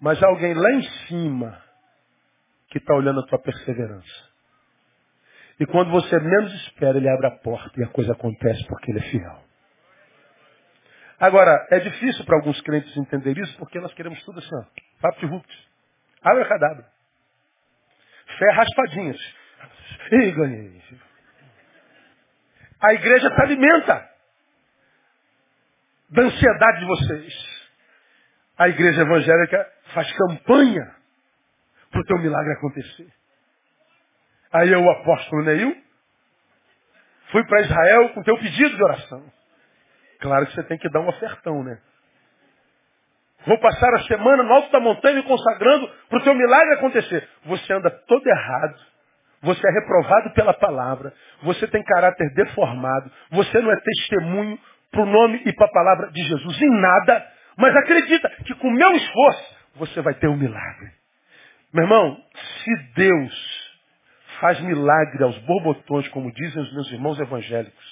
Mas há alguém lá em cima que está olhando a tua perseverança. E quando você menos espera, ele abre a porta e a coisa acontece porque ele é fiel. Agora, é difícil para alguns crentes entender isso porque nós queremos tudo assim, ó, papo de rupt. Abracadabra. Fé raspadinhas. Ih, ganhei. A igreja se alimenta da ansiedade de vocês. A igreja evangélica faz campanha para o teu milagre acontecer. Aí eu, o apóstolo Neil, fui para Israel com teu pedido de oração. Claro que você tem que dar um ofertão, né? Vou passar a semana no alto da montanha consagrando para o teu milagre acontecer. Você anda todo errado. Você é reprovado pela palavra. Você tem caráter deformado. Você não é testemunho para o nome e para a palavra de Jesus em nada. Mas acredita que com o meu esforço você vai ter um milagre. Meu irmão, se Deus faz milagre aos borbotões, como dizem os meus irmãos evangélicos,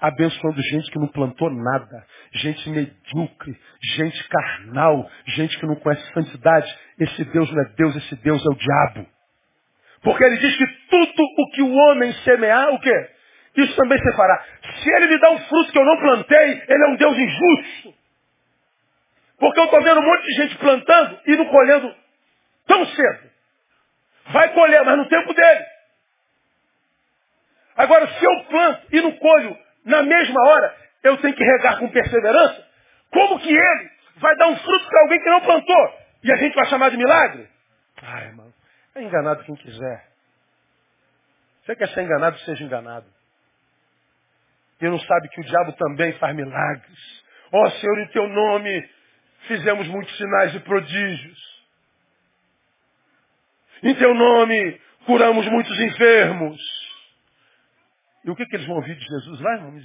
abençoando gente que não plantou nada, gente medíocre, gente carnal, gente que não conhece santidade. Esse Deus não é Deus, esse Deus é o diabo. Porque ele diz que tudo o que o homem semear, o quê? Isso também se fará. Se ele me dá um fruto que eu não plantei, ele é um Deus injusto. Porque eu estou vendo um monte de gente plantando e não colhendo tão cedo. Vai colher, mas no tempo dele. Agora, se eu planto e não colho na mesma hora, eu tenho que regar com perseverança. Como que ele vai dar um fruto para alguém que não plantou? E a gente vai chamar de milagre? Ai, irmão, é enganado quem quiser. Você quer ser enganado, seja enganado. E não sabe que o diabo também faz milagres. Ó oh, Senhor, em teu nome fizemos muitos sinais e prodígios. Em teu nome curamos muitos enfermos. E o que, que eles vão ouvir de Jesus lá, irmão?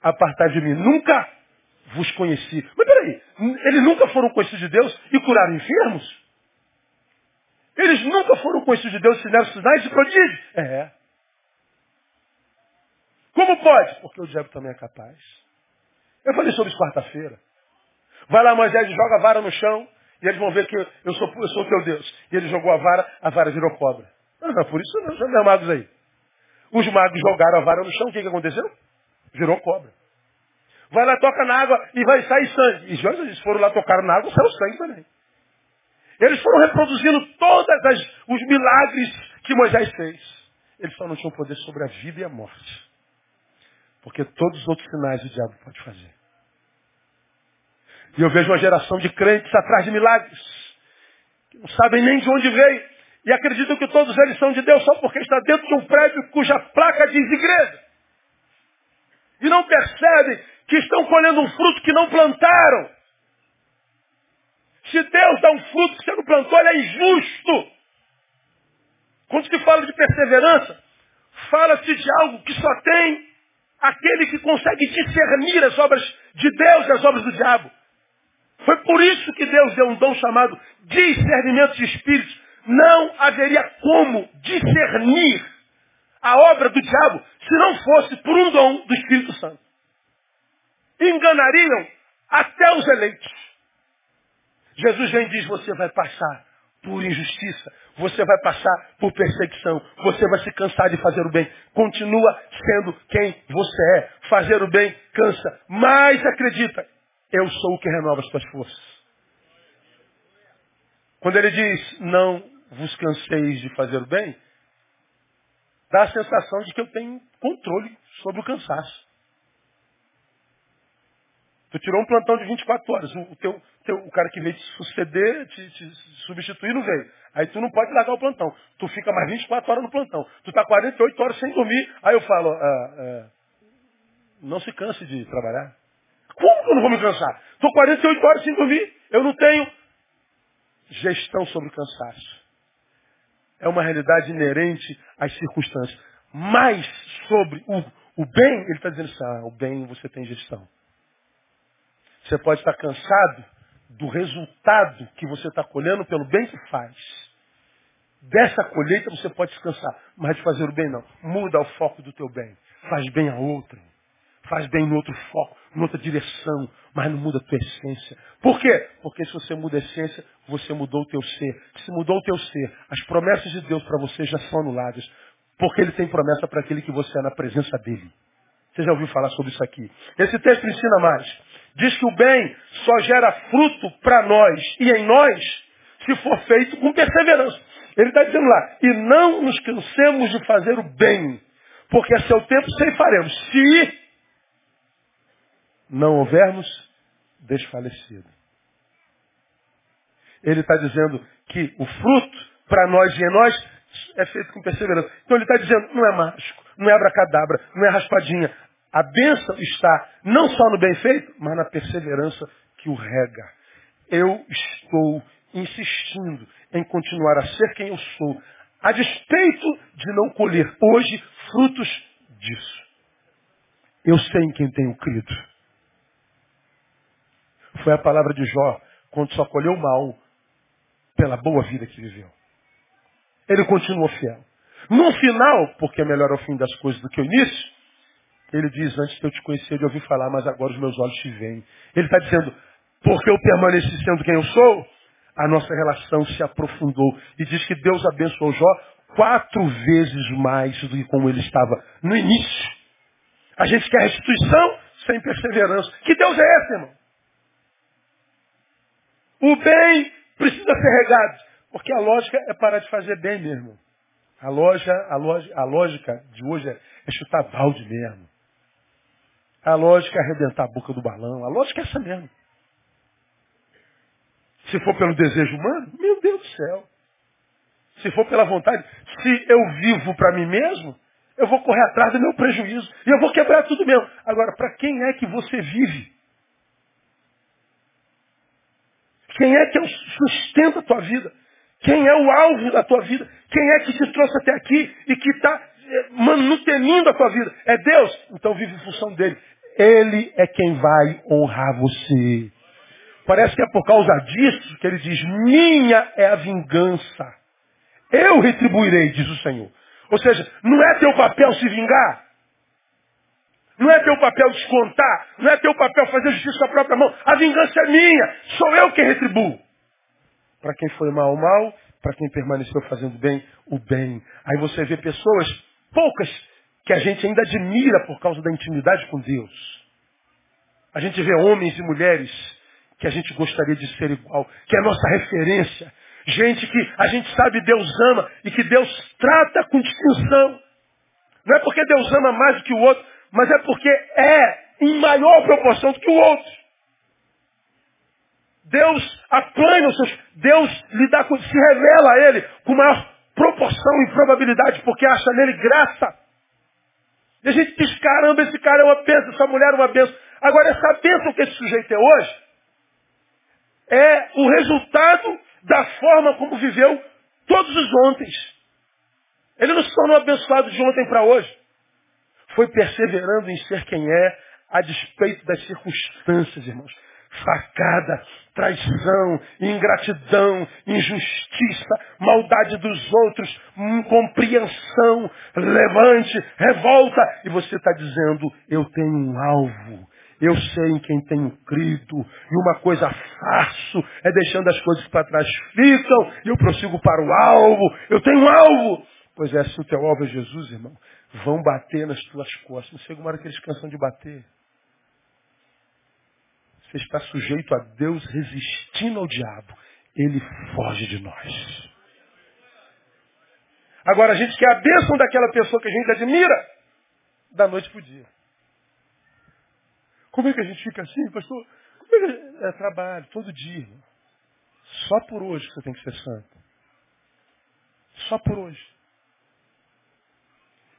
Apartar de mim. Nunca vos conheci. Mas peraí, eles nunca foram conhecidos de Deus e curaram enfermos? Eles nunca foram conhecidos de Deus e fizeram sinais e prodígios? É. Como pode? Porque o diabo também é capaz. Eu falei sobre isso quarta-feira. Vai lá Moisés joga a vara no chão e eles vão ver que eu sou, eu sou teu Deus. E ele jogou a vara, a vara virou cobra. Não, não, por isso não, já não magos aí. Os magos jogaram a vara no chão, o que, que aconteceu? Virou cobra. Vai lá, toca na água e vai sair sangue. E eles foram lá, tocar na água, saiu sangue também. Eles foram reproduzindo todos os milagres que Moisés fez. Eles só não tinham poder sobre a vida e a morte. Porque todos os outros sinais o diabo pode fazer. E eu vejo uma geração de crentes atrás de milagres. Que não sabem nem de onde veio. E acreditam que todos eles são de Deus só porque está dentro de um prédio cuja placa diz igreja. E não percebem que estão colhendo um fruto que não plantaram. Se Deus dá um fruto que você não plantou, ele é injusto. Quando se fala de perseverança, fala-se de algo que só tem aquele que consegue discernir as obras de Deus e as obras do diabo. Foi por isso que Deus deu um dom chamado discernimento de espíritos. Não haveria como discernir a obra do diabo se não fosse por um dom do Espírito Santo. Enganariam até os eleitos. Jesus vem e diz, você vai passar por injustiça, você vai passar por perseguição, você vai se cansar de fazer o bem. Continua sendo quem você é. Fazer o bem cansa, mas acredita, eu sou o que renova as tuas forças. Quando ele diz, não vos canseis de fazer o bem, dá a sensação de que eu tenho controle sobre o cansaço. Tu tirou um plantão de 24 horas. O, teu, teu, o cara que veio te suceder, te, te, substituir, não veio. Aí tu não pode largar o plantão. Tu fica mais 24 horas no plantão. Tu está 48 horas sem dormir. Aí eu falo, ah, ah, não se canse de trabalhar. Como que eu não vou me cansar? Estou 48 horas sem dormir. Eu não tenho gestão sobre o cansaço. É uma realidade inerente às circunstâncias. Mas sobre o, o bem, ele está dizendo assim, ah, o bem você tem gestão. Você pode estar cansado do resultado que você está colhendo pelo bem que faz. Dessa colheita você pode descansar, mas de fazer o bem não. Muda o foco do teu bem. Faz bem a outra. Faz bem no outro foco, em outra direção, mas não muda a tua essência. Por quê? Porque se você muda a essência, você mudou o teu ser. Se mudou o teu ser, as promessas de Deus para você já são anuladas. Porque Ele tem promessa para aquele que você é na presença dEle. Você já ouviu falar sobre isso aqui? Esse texto ensina mais. Diz que o bem só gera fruto para nós e em nós se for feito com perseverança. Ele está dizendo lá, e não nos cansemos de fazer o bem, porque a seu tempo faremos. se não houvermos desfalecido. Ele está dizendo que o fruto para nós e em nós é feito com perseverança. Então ele está dizendo, não é mágico, não é abracadabra, não é raspadinha. A bênção está não só no bem feito, mas na perseverança que o rega. Eu estou insistindo em continuar a ser quem eu sou, a despeito de não colher hoje frutos disso. Eu sei em quem tenho crido. Foi a palavra de Jó, quando só colheu mal pela boa vida que viveu. Ele continuou fiel. No final, porque é melhor ao fim das coisas do que o início, ele diz, antes que eu te conhecer, eu ouvi falar, mas agora os meus olhos te veem. Ele está dizendo, porque eu permaneci sendo quem eu sou, a nossa relação se aprofundou. E diz que Deus abençoou Jó quatro vezes mais do que como ele estava no início. A gente quer restituição sem perseverança. Que Deus é esse, irmão? O bem precisa ser regado. Porque a lógica é parar de fazer bem mesmo. A, loja, a, loja, a lógica de hoje é, é chutar balde mesmo. A lógica é arrebentar a boca do balão. A lógica é essa mesmo. Se for pelo desejo humano, meu Deus do céu. Se for pela vontade, se eu vivo para mim mesmo, eu vou correr atrás do meu prejuízo. E eu vou quebrar tudo mesmo. Agora, para quem é que você vive? Quem é que sustenta a tua vida? Quem é o alvo da tua vida? Quem é que te trouxe até aqui e que está eh, manutenindo a tua vida? É Deus? Então vive em função dele. Ele é quem vai honrar você. Parece que é por causa disso que ele diz, minha é a vingança. Eu retribuirei, diz o Senhor. Ou seja, não é teu papel se vingar. Não é teu papel descontar. Não é teu papel fazer justiça com a própria mão. A vingança é minha. Sou eu que retribuo. Para quem foi mal, o mal. Para quem permaneceu fazendo bem, o bem. Aí você vê pessoas, poucas, que a gente ainda admira por causa da intimidade com Deus. A gente vê homens e mulheres que a gente gostaria de ser igual, que é a nossa referência. Gente que a gente sabe Deus ama e que Deus trata com distinção. Não é porque Deus ama mais do que o outro, mas é porque é em maior proporção do que o outro. Deus aplana os seus. Deus lhe dá, se revela a ele com maior proporção e probabilidade, porque acha nele graça. E a gente diz, caramba, esse cara é uma bênção, essa mulher é uma bênção. Agora, essa bênção que esse sujeito é hoje, é o resultado da forma como viveu todos os ontem. Ele não se tornou abençoado de ontem para hoje. Foi perseverando em ser quem é, a despeito das circunstâncias, irmãos facada, traição, ingratidão, injustiça, maldade dos outros, incompreensão, levante, revolta. E você está dizendo, eu tenho um alvo. Eu sei em quem tenho crido. E uma coisa faço é deixando as coisas para trás ficam e eu prossigo para o alvo. Eu tenho um alvo. Pois é, se o teu alvo é Jesus, irmão, vão bater nas tuas costas. Não chega uma hora que eles cansam de bater. Você está sujeito a Deus resistindo ao diabo. Ele foge de nós. Agora a gente quer a bênção daquela pessoa que a gente admira da noite para o dia. Como é que a gente fica assim, pastor? Como é, que é trabalho, todo dia. Só por hoje você tem que ser santo. Só por hoje.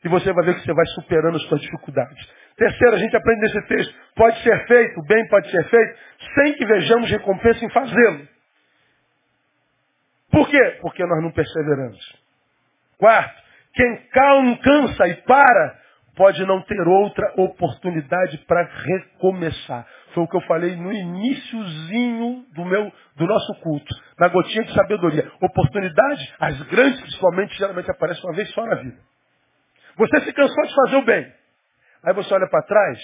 E você vai ver que você vai superando as suas dificuldades. Terceiro, a gente aprende nesse texto, pode ser feito, o bem pode ser feito, sem que vejamos recompensa em fazê-lo. Por quê? Porque nós não perseveramos. Quarto, quem cansa e para, pode não ter outra oportunidade para recomeçar. Foi o que eu falei no iníciozinho do meu, do nosso culto, na gotinha de sabedoria. Oportunidade, as grandes principalmente, geralmente aparecem uma vez só na vida. Você se cansou de fazer o bem. Aí você olha para trás,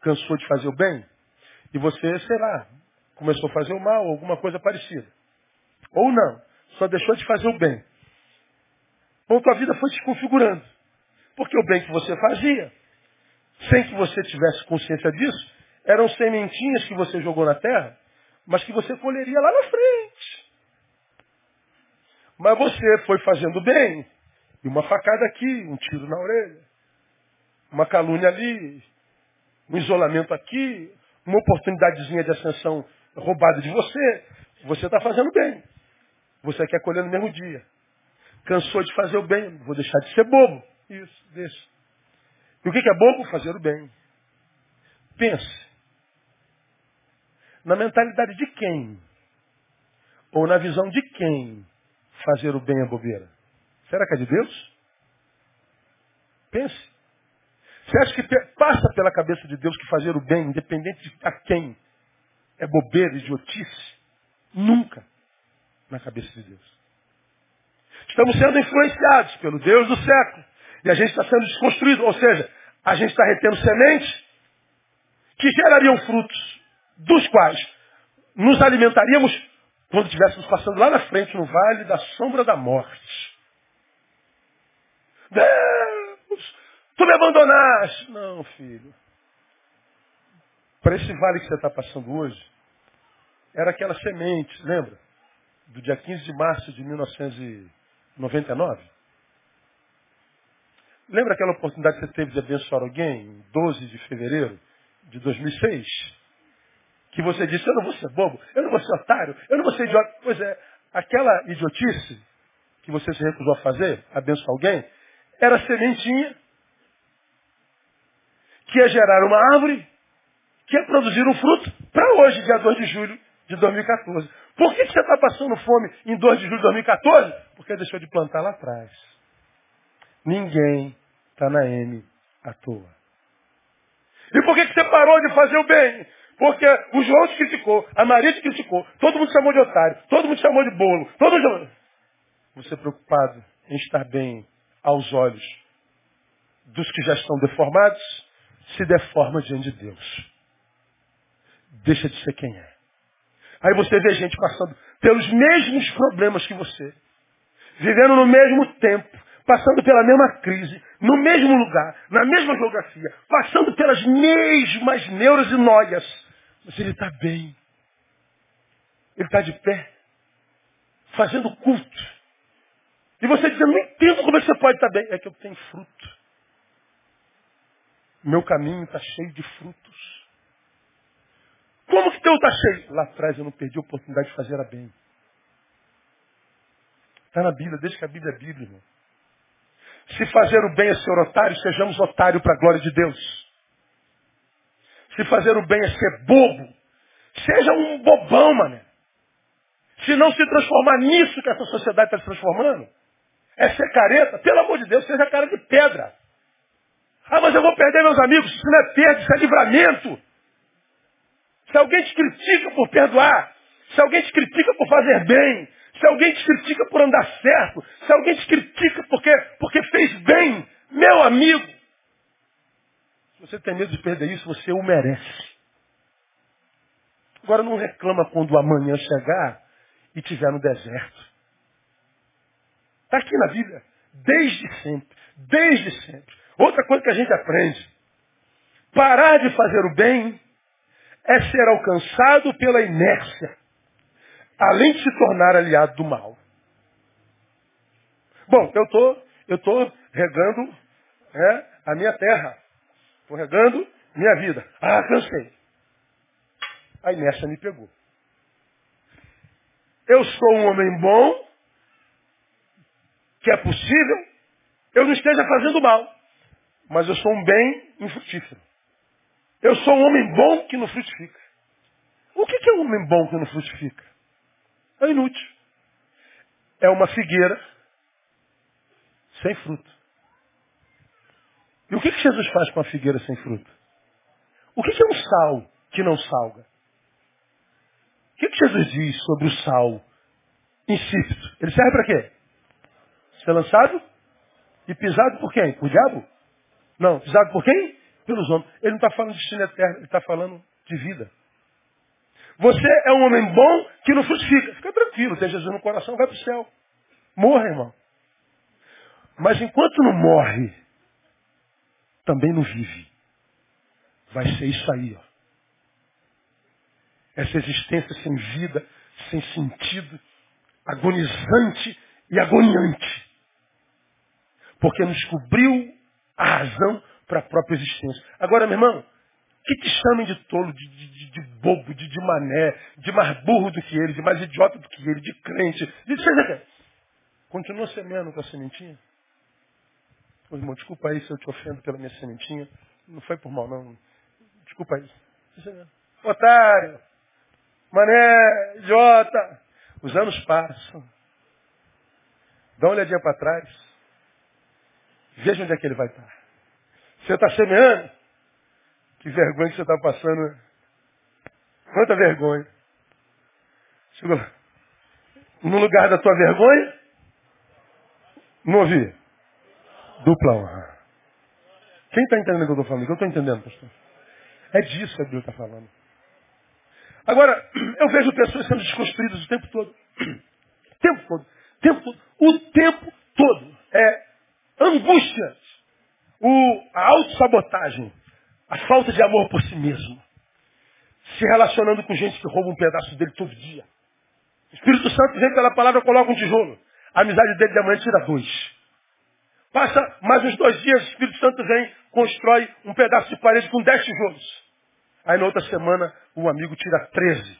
cansou de fazer o bem, e você, sei lá, começou a fazer o mal, alguma coisa parecida. Ou não, só deixou de fazer o bem. Bom, tua vida foi se configurando. Porque o bem que você fazia, sem que você tivesse consciência disso, eram sementinhas que você jogou na terra, mas que você colheria lá na frente. Mas você foi fazendo bem, e uma facada aqui, um tiro na orelha. Uma calúnia ali, um isolamento aqui, uma oportunidadezinha de ascensão roubada de você. Você está fazendo bem. Você quer colher no mesmo dia. Cansou de fazer o bem, vou deixar de ser bobo. Isso, deixa. E o que é bobo? Fazer o bem. Pense. Na mentalidade de quem? Ou na visão de quem fazer o bem é bobeira? Será que é de Deus? Pense. Você acha que passa pela cabeça de Deus que fazer o bem, independente de a quem, é bobeira, idiotice? Nunca na cabeça de Deus. Estamos sendo influenciados pelo Deus do século. E a gente está sendo desconstruído. Ou seja, a gente está retendo sementes que gerariam frutos, dos quais nos alimentaríamos quando estivéssemos passando lá na frente no vale da sombra da morte. Deus, tu me abandonaste. Não, filho. Para esse vale que você está passando hoje, era aquela semente, lembra? Do dia 15 de março de 1999. Lembra aquela oportunidade que você teve de abençoar alguém em 12 de fevereiro de 2006? Que você disse, eu não vou ser bobo, eu não vou ser otário, eu não vou ser idiota. Pois é, aquela idiotice que você se recusou a fazer, abençoar alguém, era sementinha que ia gerar uma árvore que ia produzir um fruto para hoje, dia 2 de julho de 2014. Por que, você está passando fome em 2 de julho de 2014? Porque deixou de plantar lá atrás. Ninguém está na M à toa. E por que, você parou de fazer o bem? Porque o João te criticou, a Maria te criticou, todo mundo chamou de otário, todo mundo chamou de bolo, todo mundo... Você preocupado em estar bem aos olhos dos que já estão deformados, se deforma diante de Deus. Deixa de ser quem é. Aí você vê gente passando pelos mesmos problemas que você, vivendo no mesmo tempo, passando pela mesma crise, no mesmo lugar, na mesma geografia, passando pelas mesmas neuras e noias. Mas ele está bem. Ele está de pé, fazendo culto e você diz, eu não entendo como é que você pode estar bem. É que eu tenho fruto. Meu caminho está cheio de frutos. Como que teu está cheio? Lá atrás eu não perdi a oportunidade de fazer a bem. Está na Bíblia, desde que a Bíblia é Bíblia, irmão. Se fazer o bem é ser otário, sejamos otário para a glória de Deus. Se fazer o bem é ser bobo, seja um bobão, mano. Se não se transformar nisso que essa sociedade está se transformando, é ser careta, pelo amor de Deus, seja cara de pedra. Ah, mas eu vou perder meus amigos. Isso não é perda, isso é livramento. Se alguém te critica por perdoar, se alguém te critica por fazer bem, se alguém te critica por andar certo, se alguém te critica porque, porque fez bem, meu amigo, se você tem medo de perder isso, você o merece. Agora não reclama quando amanhã chegar e tiver no deserto. Está aqui na Bíblia. Desde sempre. Desde sempre. Outra coisa que a gente aprende. Parar de fazer o bem é ser alcançado pela inércia. Além de se tornar aliado do mal. Bom, eu tô, eu tô regando é, a minha terra. Estou regando minha vida. Ah, cansei. A inércia me pegou. Eu sou um homem bom, que é possível, eu não esteja fazendo mal. Mas eu sou um bem infrutífero. Eu sou um homem bom que não frutifica. O que é um homem bom que não frutifica? É inútil. É uma figueira sem fruto. E o que, Jesus faz com a figueira sem fruto? O que, é um sal que não salga? O que Jesus diz sobre o sal insípido? Ele serve para quê? Ser lançado e pisado por quem? Por diabo? Não, pisado por quem? Pelos homens. Ele não está falando de destino eterno, ele está falando de vida. Você é um homem bom que não frutifica. Fica tranquilo, tem Jesus no coração, vai para o céu. Morra, irmão. Mas enquanto não morre, também não vive. Vai ser isso aí, ó. Essa existência sem vida, sem sentido, agonizante e agoniante porque nos cobriu a razão para a própria existência. Agora, meu irmão, que te chamem de tolo, de, de, de bobo, de, de, mané, de mais burro do que ele, de mais idiota do que ele, de crente, de Continua semendo com a sementinha? Ô, irmão, desculpa aí se eu te ofendo pela minha sementinha. Não foi por mal, não. Desculpa aí. Otário, mané, idiota. Os anos passam. Dá uma olhadinha para trás. Veja onde é que ele vai estar. Você está semeando? Que vergonha que você está passando. Quanta vergonha. Chegou no lugar da tua vergonha? Não ouvi? Dupla honra. Quem está entendendo o que eu estou falando? Eu estou entendendo, pastor? É disso que a Bíblia está falando. Agora, eu vejo pessoas sendo desconstruídas o tempo todo. O <clears throat> tempo todo. O tempo todo. O tempo todo. É angústias, o, a autossabotagem, a falta de amor por si mesmo, se relacionando com gente que rouba um pedaço dele todo dia. O Espírito Santo vem pela palavra coloca um tijolo. A amizade dele de amanhã tira dois. Passa mais uns dois dias, o Espírito Santo vem, constrói um pedaço de parede com dez tijolos. Aí na outra semana, o amigo tira treze.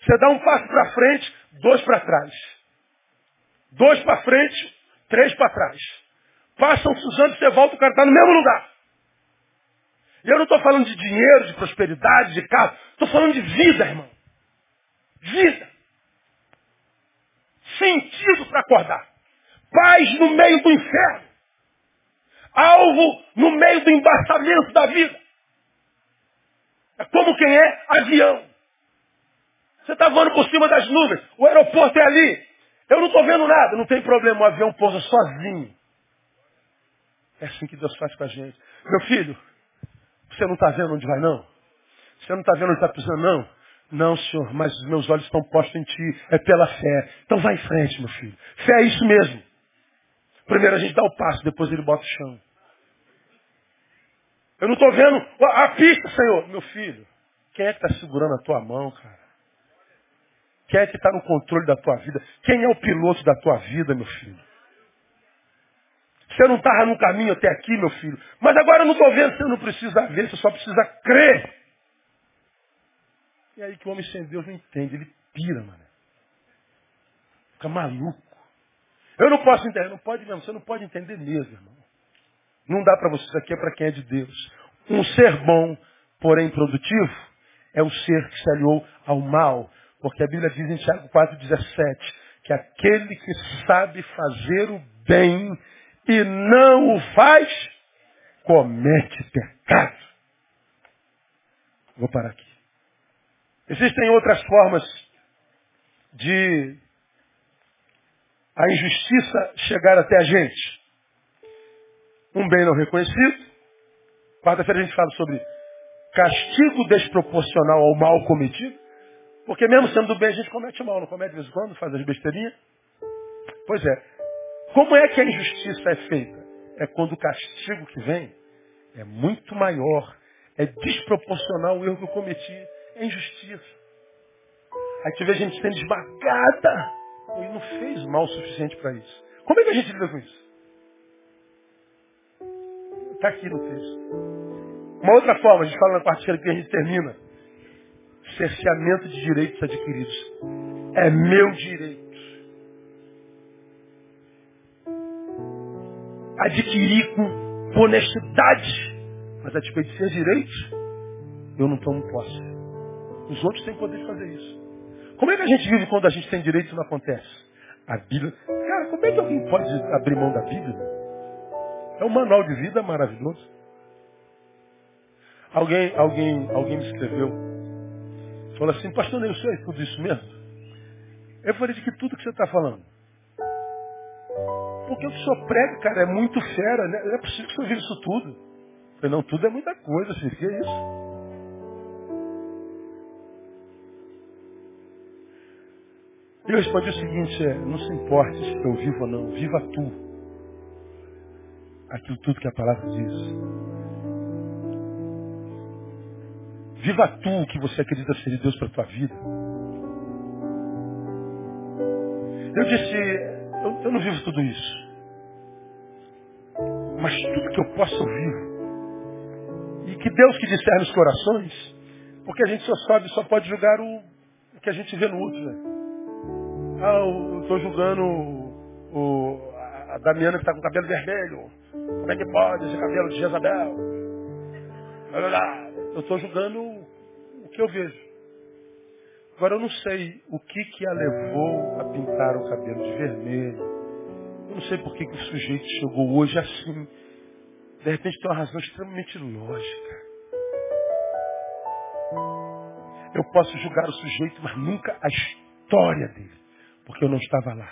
Você dá um passo para frente, dois para trás. Dois para frente, Três para trás. Passam-se os anos, você volta, o cara está no mesmo lugar. E eu não estou falando de dinheiro, de prosperidade, de carro. Estou falando de vida, irmão. Vida. Sentido para acordar. Paz no meio do inferno. Alvo no meio do embaçamento da vida. É como quem é avião. Você está voando por cima das nuvens. O aeroporto é ali. Eu não estou vendo nada, não tem problema, o avião pousa sozinho. É assim que Deus faz com a gente. Meu filho, você não está vendo onde vai não? Você não está vendo onde está pisando não? Não, senhor, mas os meus olhos estão postos em ti, é pela fé. Então vai em frente, meu filho. Fé é isso mesmo. Primeiro a gente dá o passo, depois ele bota o chão. Eu não estou vendo a pista, Senhor. Meu filho, quem é que está segurando a tua mão, cara? Quem é que está no controle da tua vida? Quem é o piloto da tua vida, meu filho? Você não estava no caminho até aqui, meu filho. Mas agora eu não estou vendo, você não precisa ver, você só precisa crer. E aí que o homem sem Deus não entende, ele pira, mano. Fica maluco. Eu não posso entender, não pode mesmo, você não pode entender mesmo, irmão. Não dá para você, isso aqui é para quem é de Deus. Um ser bom, porém produtivo, é o ser que se aliou ao mal. Porque a Bíblia diz em Tiago 4,17 que aquele que sabe fazer o bem e não o faz, comete pecado. Vou parar aqui. Existem outras formas de a injustiça chegar até a gente. Um bem não reconhecido. Quarta-feira a gente fala sobre castigo desproporcional ao mal cometido. Porque mesmo sendo do bem, a gente comete mal, não comete de vez em quando, faz as besteirinhas. Pois é. Como é que a injustiça é feita? É quando o castigo que vem é muito maior, é desproporcional ao erro que eu cometi. É injustiça. Aí tu vê a gente sendo esmagada. Ele não fez mal o suficiente para isso. Como é que a gente lida com isso? Está aqui no texto. Uma outra forma, a gente fala na quarta-feira que a gente termina. Cerceamento de direitos adquiridos. É meu direito. Adquirir com honestidade. Mas a despeito de ser direito, eu não tomo posse. Os outros têm poder de fazer isso. Como é que a gente vive quando a gente tem direito e não acontece? A Bíblia. Cara, como é que alguém pode abrir mão da Bíblia? É um manual de vida maravilhoso. Alguém, alguém, alguém me escreveu. Falou assim, pastor senhor é tudo isso mesmo? Eu falei de que tudo que você está falando. Porque o que o senhor prega, cara, é muito fera, né? Não é possível que o senhor isso tudo. Eu falei, não, tudo é muita coisa, filho. Que é isso? Eu respondi o seguinte, é, não se importe se eu vivo ou não, viva tu. Aquilo tudo que a palavra diz. Viva tu o que você acredita ser de Deus para a tua vida. Eu disse, eu, eu não vivo tudo isso. Mas tudo que eu posso eu vivo. E que Deus que discerne os corações, porque a gente só sabe, só pode julgar o, o que a gente vê no outro, né? Ah, eu estou julgando o, a Damiana que está com cabelo vermelho. Como é que pode esse cabelo de Jezabel? Eu estou julgando o que eu vejo. Agora eu não sei o que, que a levou a pintar o cabelo de vermelho. Eu não sei por que, que o sujeito chegou hoje assim. De repente tem uma razão extremamente lógica. Eu posso julgar o sujeito, mas nunca a história dele porque eu não estava lá.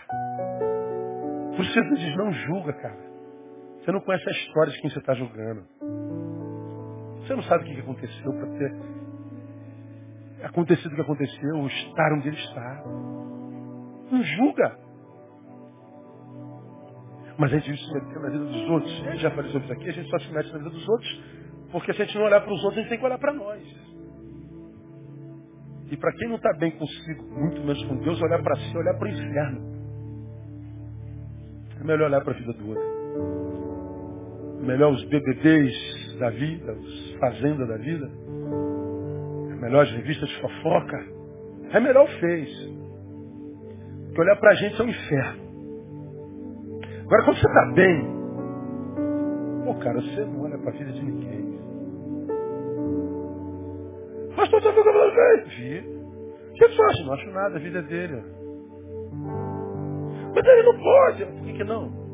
Por isso você diz, não julga, cara. Você não conhece a história de quem você está julgando. Você não sabe o que aconteceu para ter acontecido o que aconteceu, ou estar onde ele está. Não julga. Mas a gente se meter na vida dos outros. Eu já falei sobre isso aqui, a gente só se mete na vida dos outros, porque se a gente não olhar para os outros, a gente tem que olhar para nós. E para quem não está bem consigo, muito menos com Deus, olhar para si, olhar para o inferno. É melhor olhar para a vida do outro. É melhor os BBBs da vida, os fazendas da vida. É as revistas de fofoca. É melhor o fez. Porque olhar para a gente é um inferno. Agora, quando você está bem, pô, cara, você não olha para a vida de ninguém. Pastor, você viu o que eu fez? Vi. O que você acha? Não acho nada, a vida é dele. Mas ele não pode. Por que, que não?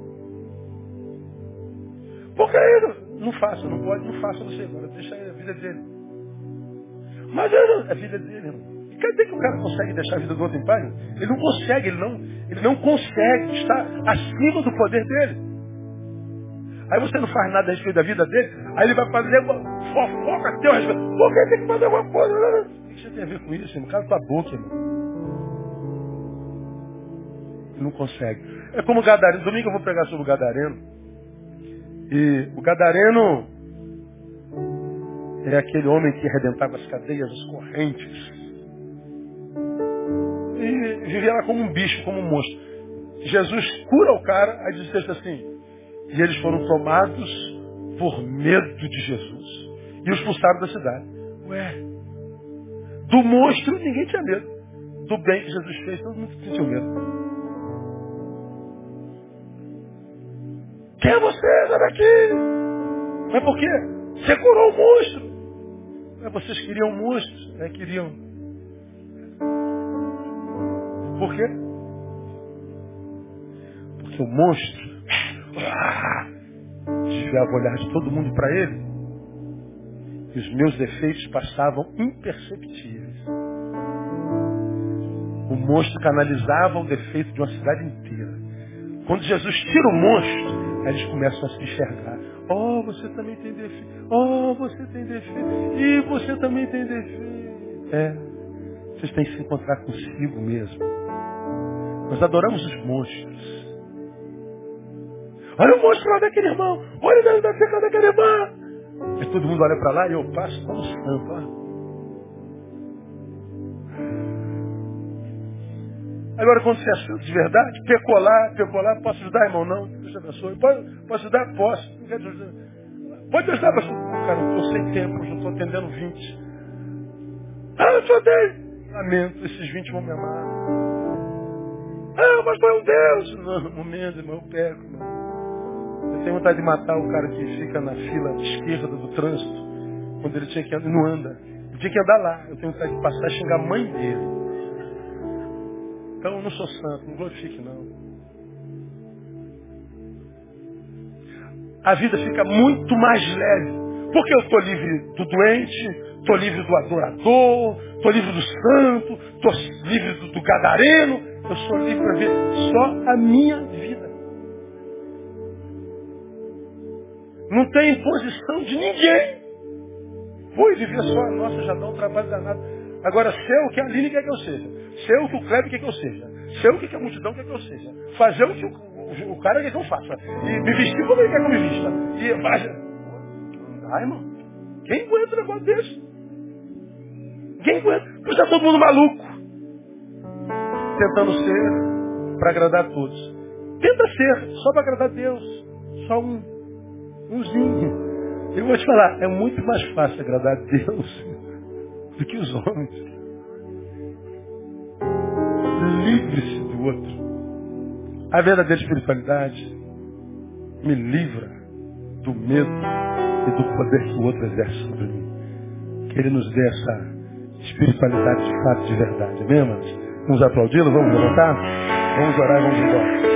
Porque ele não faça, não pode, não faça você agora. Deixa a vida dele. Mas ele, a vida dele, irmão. E cadê que o cara consegue deixar a vida do outro em paz? Ele não consegue, ele não, ele não consegue, está acima do poder dele. Aí você não faz nada a respeito da vida dele, aí ele vai fazer fofoca a teu respeito. Por que tem que fazer alguma coisa? O que você tem a ver com isso, irmão? Cala tua boca, irmão. Ele não consegue. É como o Gadareno. Domingo eu vou pregar sobre o Gadareno. E o Gadareno é aquele homem que arrebentava as cadeias, as correntes. E vivia lá como um bicho, como um monstro. Jesus cura o cara, aí diz o texto assim, E eles foram tomados por medo de Jesus. E os expulsaram da cidade. Ué, do monstro ninguém tinha medo. Do bem que Jesus fez, todo mundo sentiu medo. Quem é você? Sai daqui! Mas por quê? Você curou o monstro. Mas vocês queriam monstros, né? Queriam. Por quê? Porque o monstro ah, desviava o olhar de todo mundo para ele. E os meus defeitos passavam imperceptíveis. O monstro canalizava o defeito de uma cidade inteira. Quando Jesus tira o monstro, eles começam a se enxergar. Oh, você também tem defeito. Oh, você tem defeito. E você também tem defeito. É. Vocês têm que se encontrar consigo mesmo. Nós adoramos os monstros. Olha o monstro lá daquele irmão. Olha da seca daquele irmão. Mas todo mundo olha para lá e eu passo como santo. Ó. Agora, quando você é santo de verdade, pecou lá, posso ajudar, irmão? Não, Deus abençoe. Posso, posso ajudar? Posso. Não quero ajudar. Pode ajudar, pastor? Cara, eu estou sem tempo, eu estou atendendo 20. Ah, eu sou 10. Lamento, esses 20 vão me amar. Ah, mas foi um Deus. <laughs> Não, momento, irmão, eu peco. Eu tenho vontade de matar o cara que fica na fila esquerda do trânsito, quando ele tinha que andar, não anda. Tinha que andar lá. Eu tenho vontade de passar e xingar a mãe dele. Então eu não sou santo, não glorifique não. A vida fica muito mais leve. Porque eu estou livre do doente, estou livre do adorador, estou livre do santo, estou livre do, do gadareno. Eu sou livre para ver só a minha vida. Não tem imposição de ninguém. Vou viver só a nossa, já dá um trabalho danado. Agora, ser o que a Aline quer que eu seja. Ser o que o Kleber quer que eu seja. Ser o que a multidão quer que eu seja. Fazer o que o, o, o cara quer que eu faça. E me vestir como ele quer que eu me vista. E baixa. Não dá, irmão. Quem aguenta um negócio desse? Quem aguenta? Porque está todo mundo maluco. Tentando ser para agradar a todos. Tenta ser só para agradar a Deus. Só um. Umzinho. Eu vou te falar, é muito mais fácil agradar a Deus <laughs> do que os homens. Livre-se do outro. A verdadeira espiritualidade me livra do medo e do poder que o outro exerce sobre mim. Que ele nos dê essa espiritualidade de fato, de verdade. Amém, irmãos? Vamos aplaudi-lo? Vamos levantar? Vamos orar e vamos embora.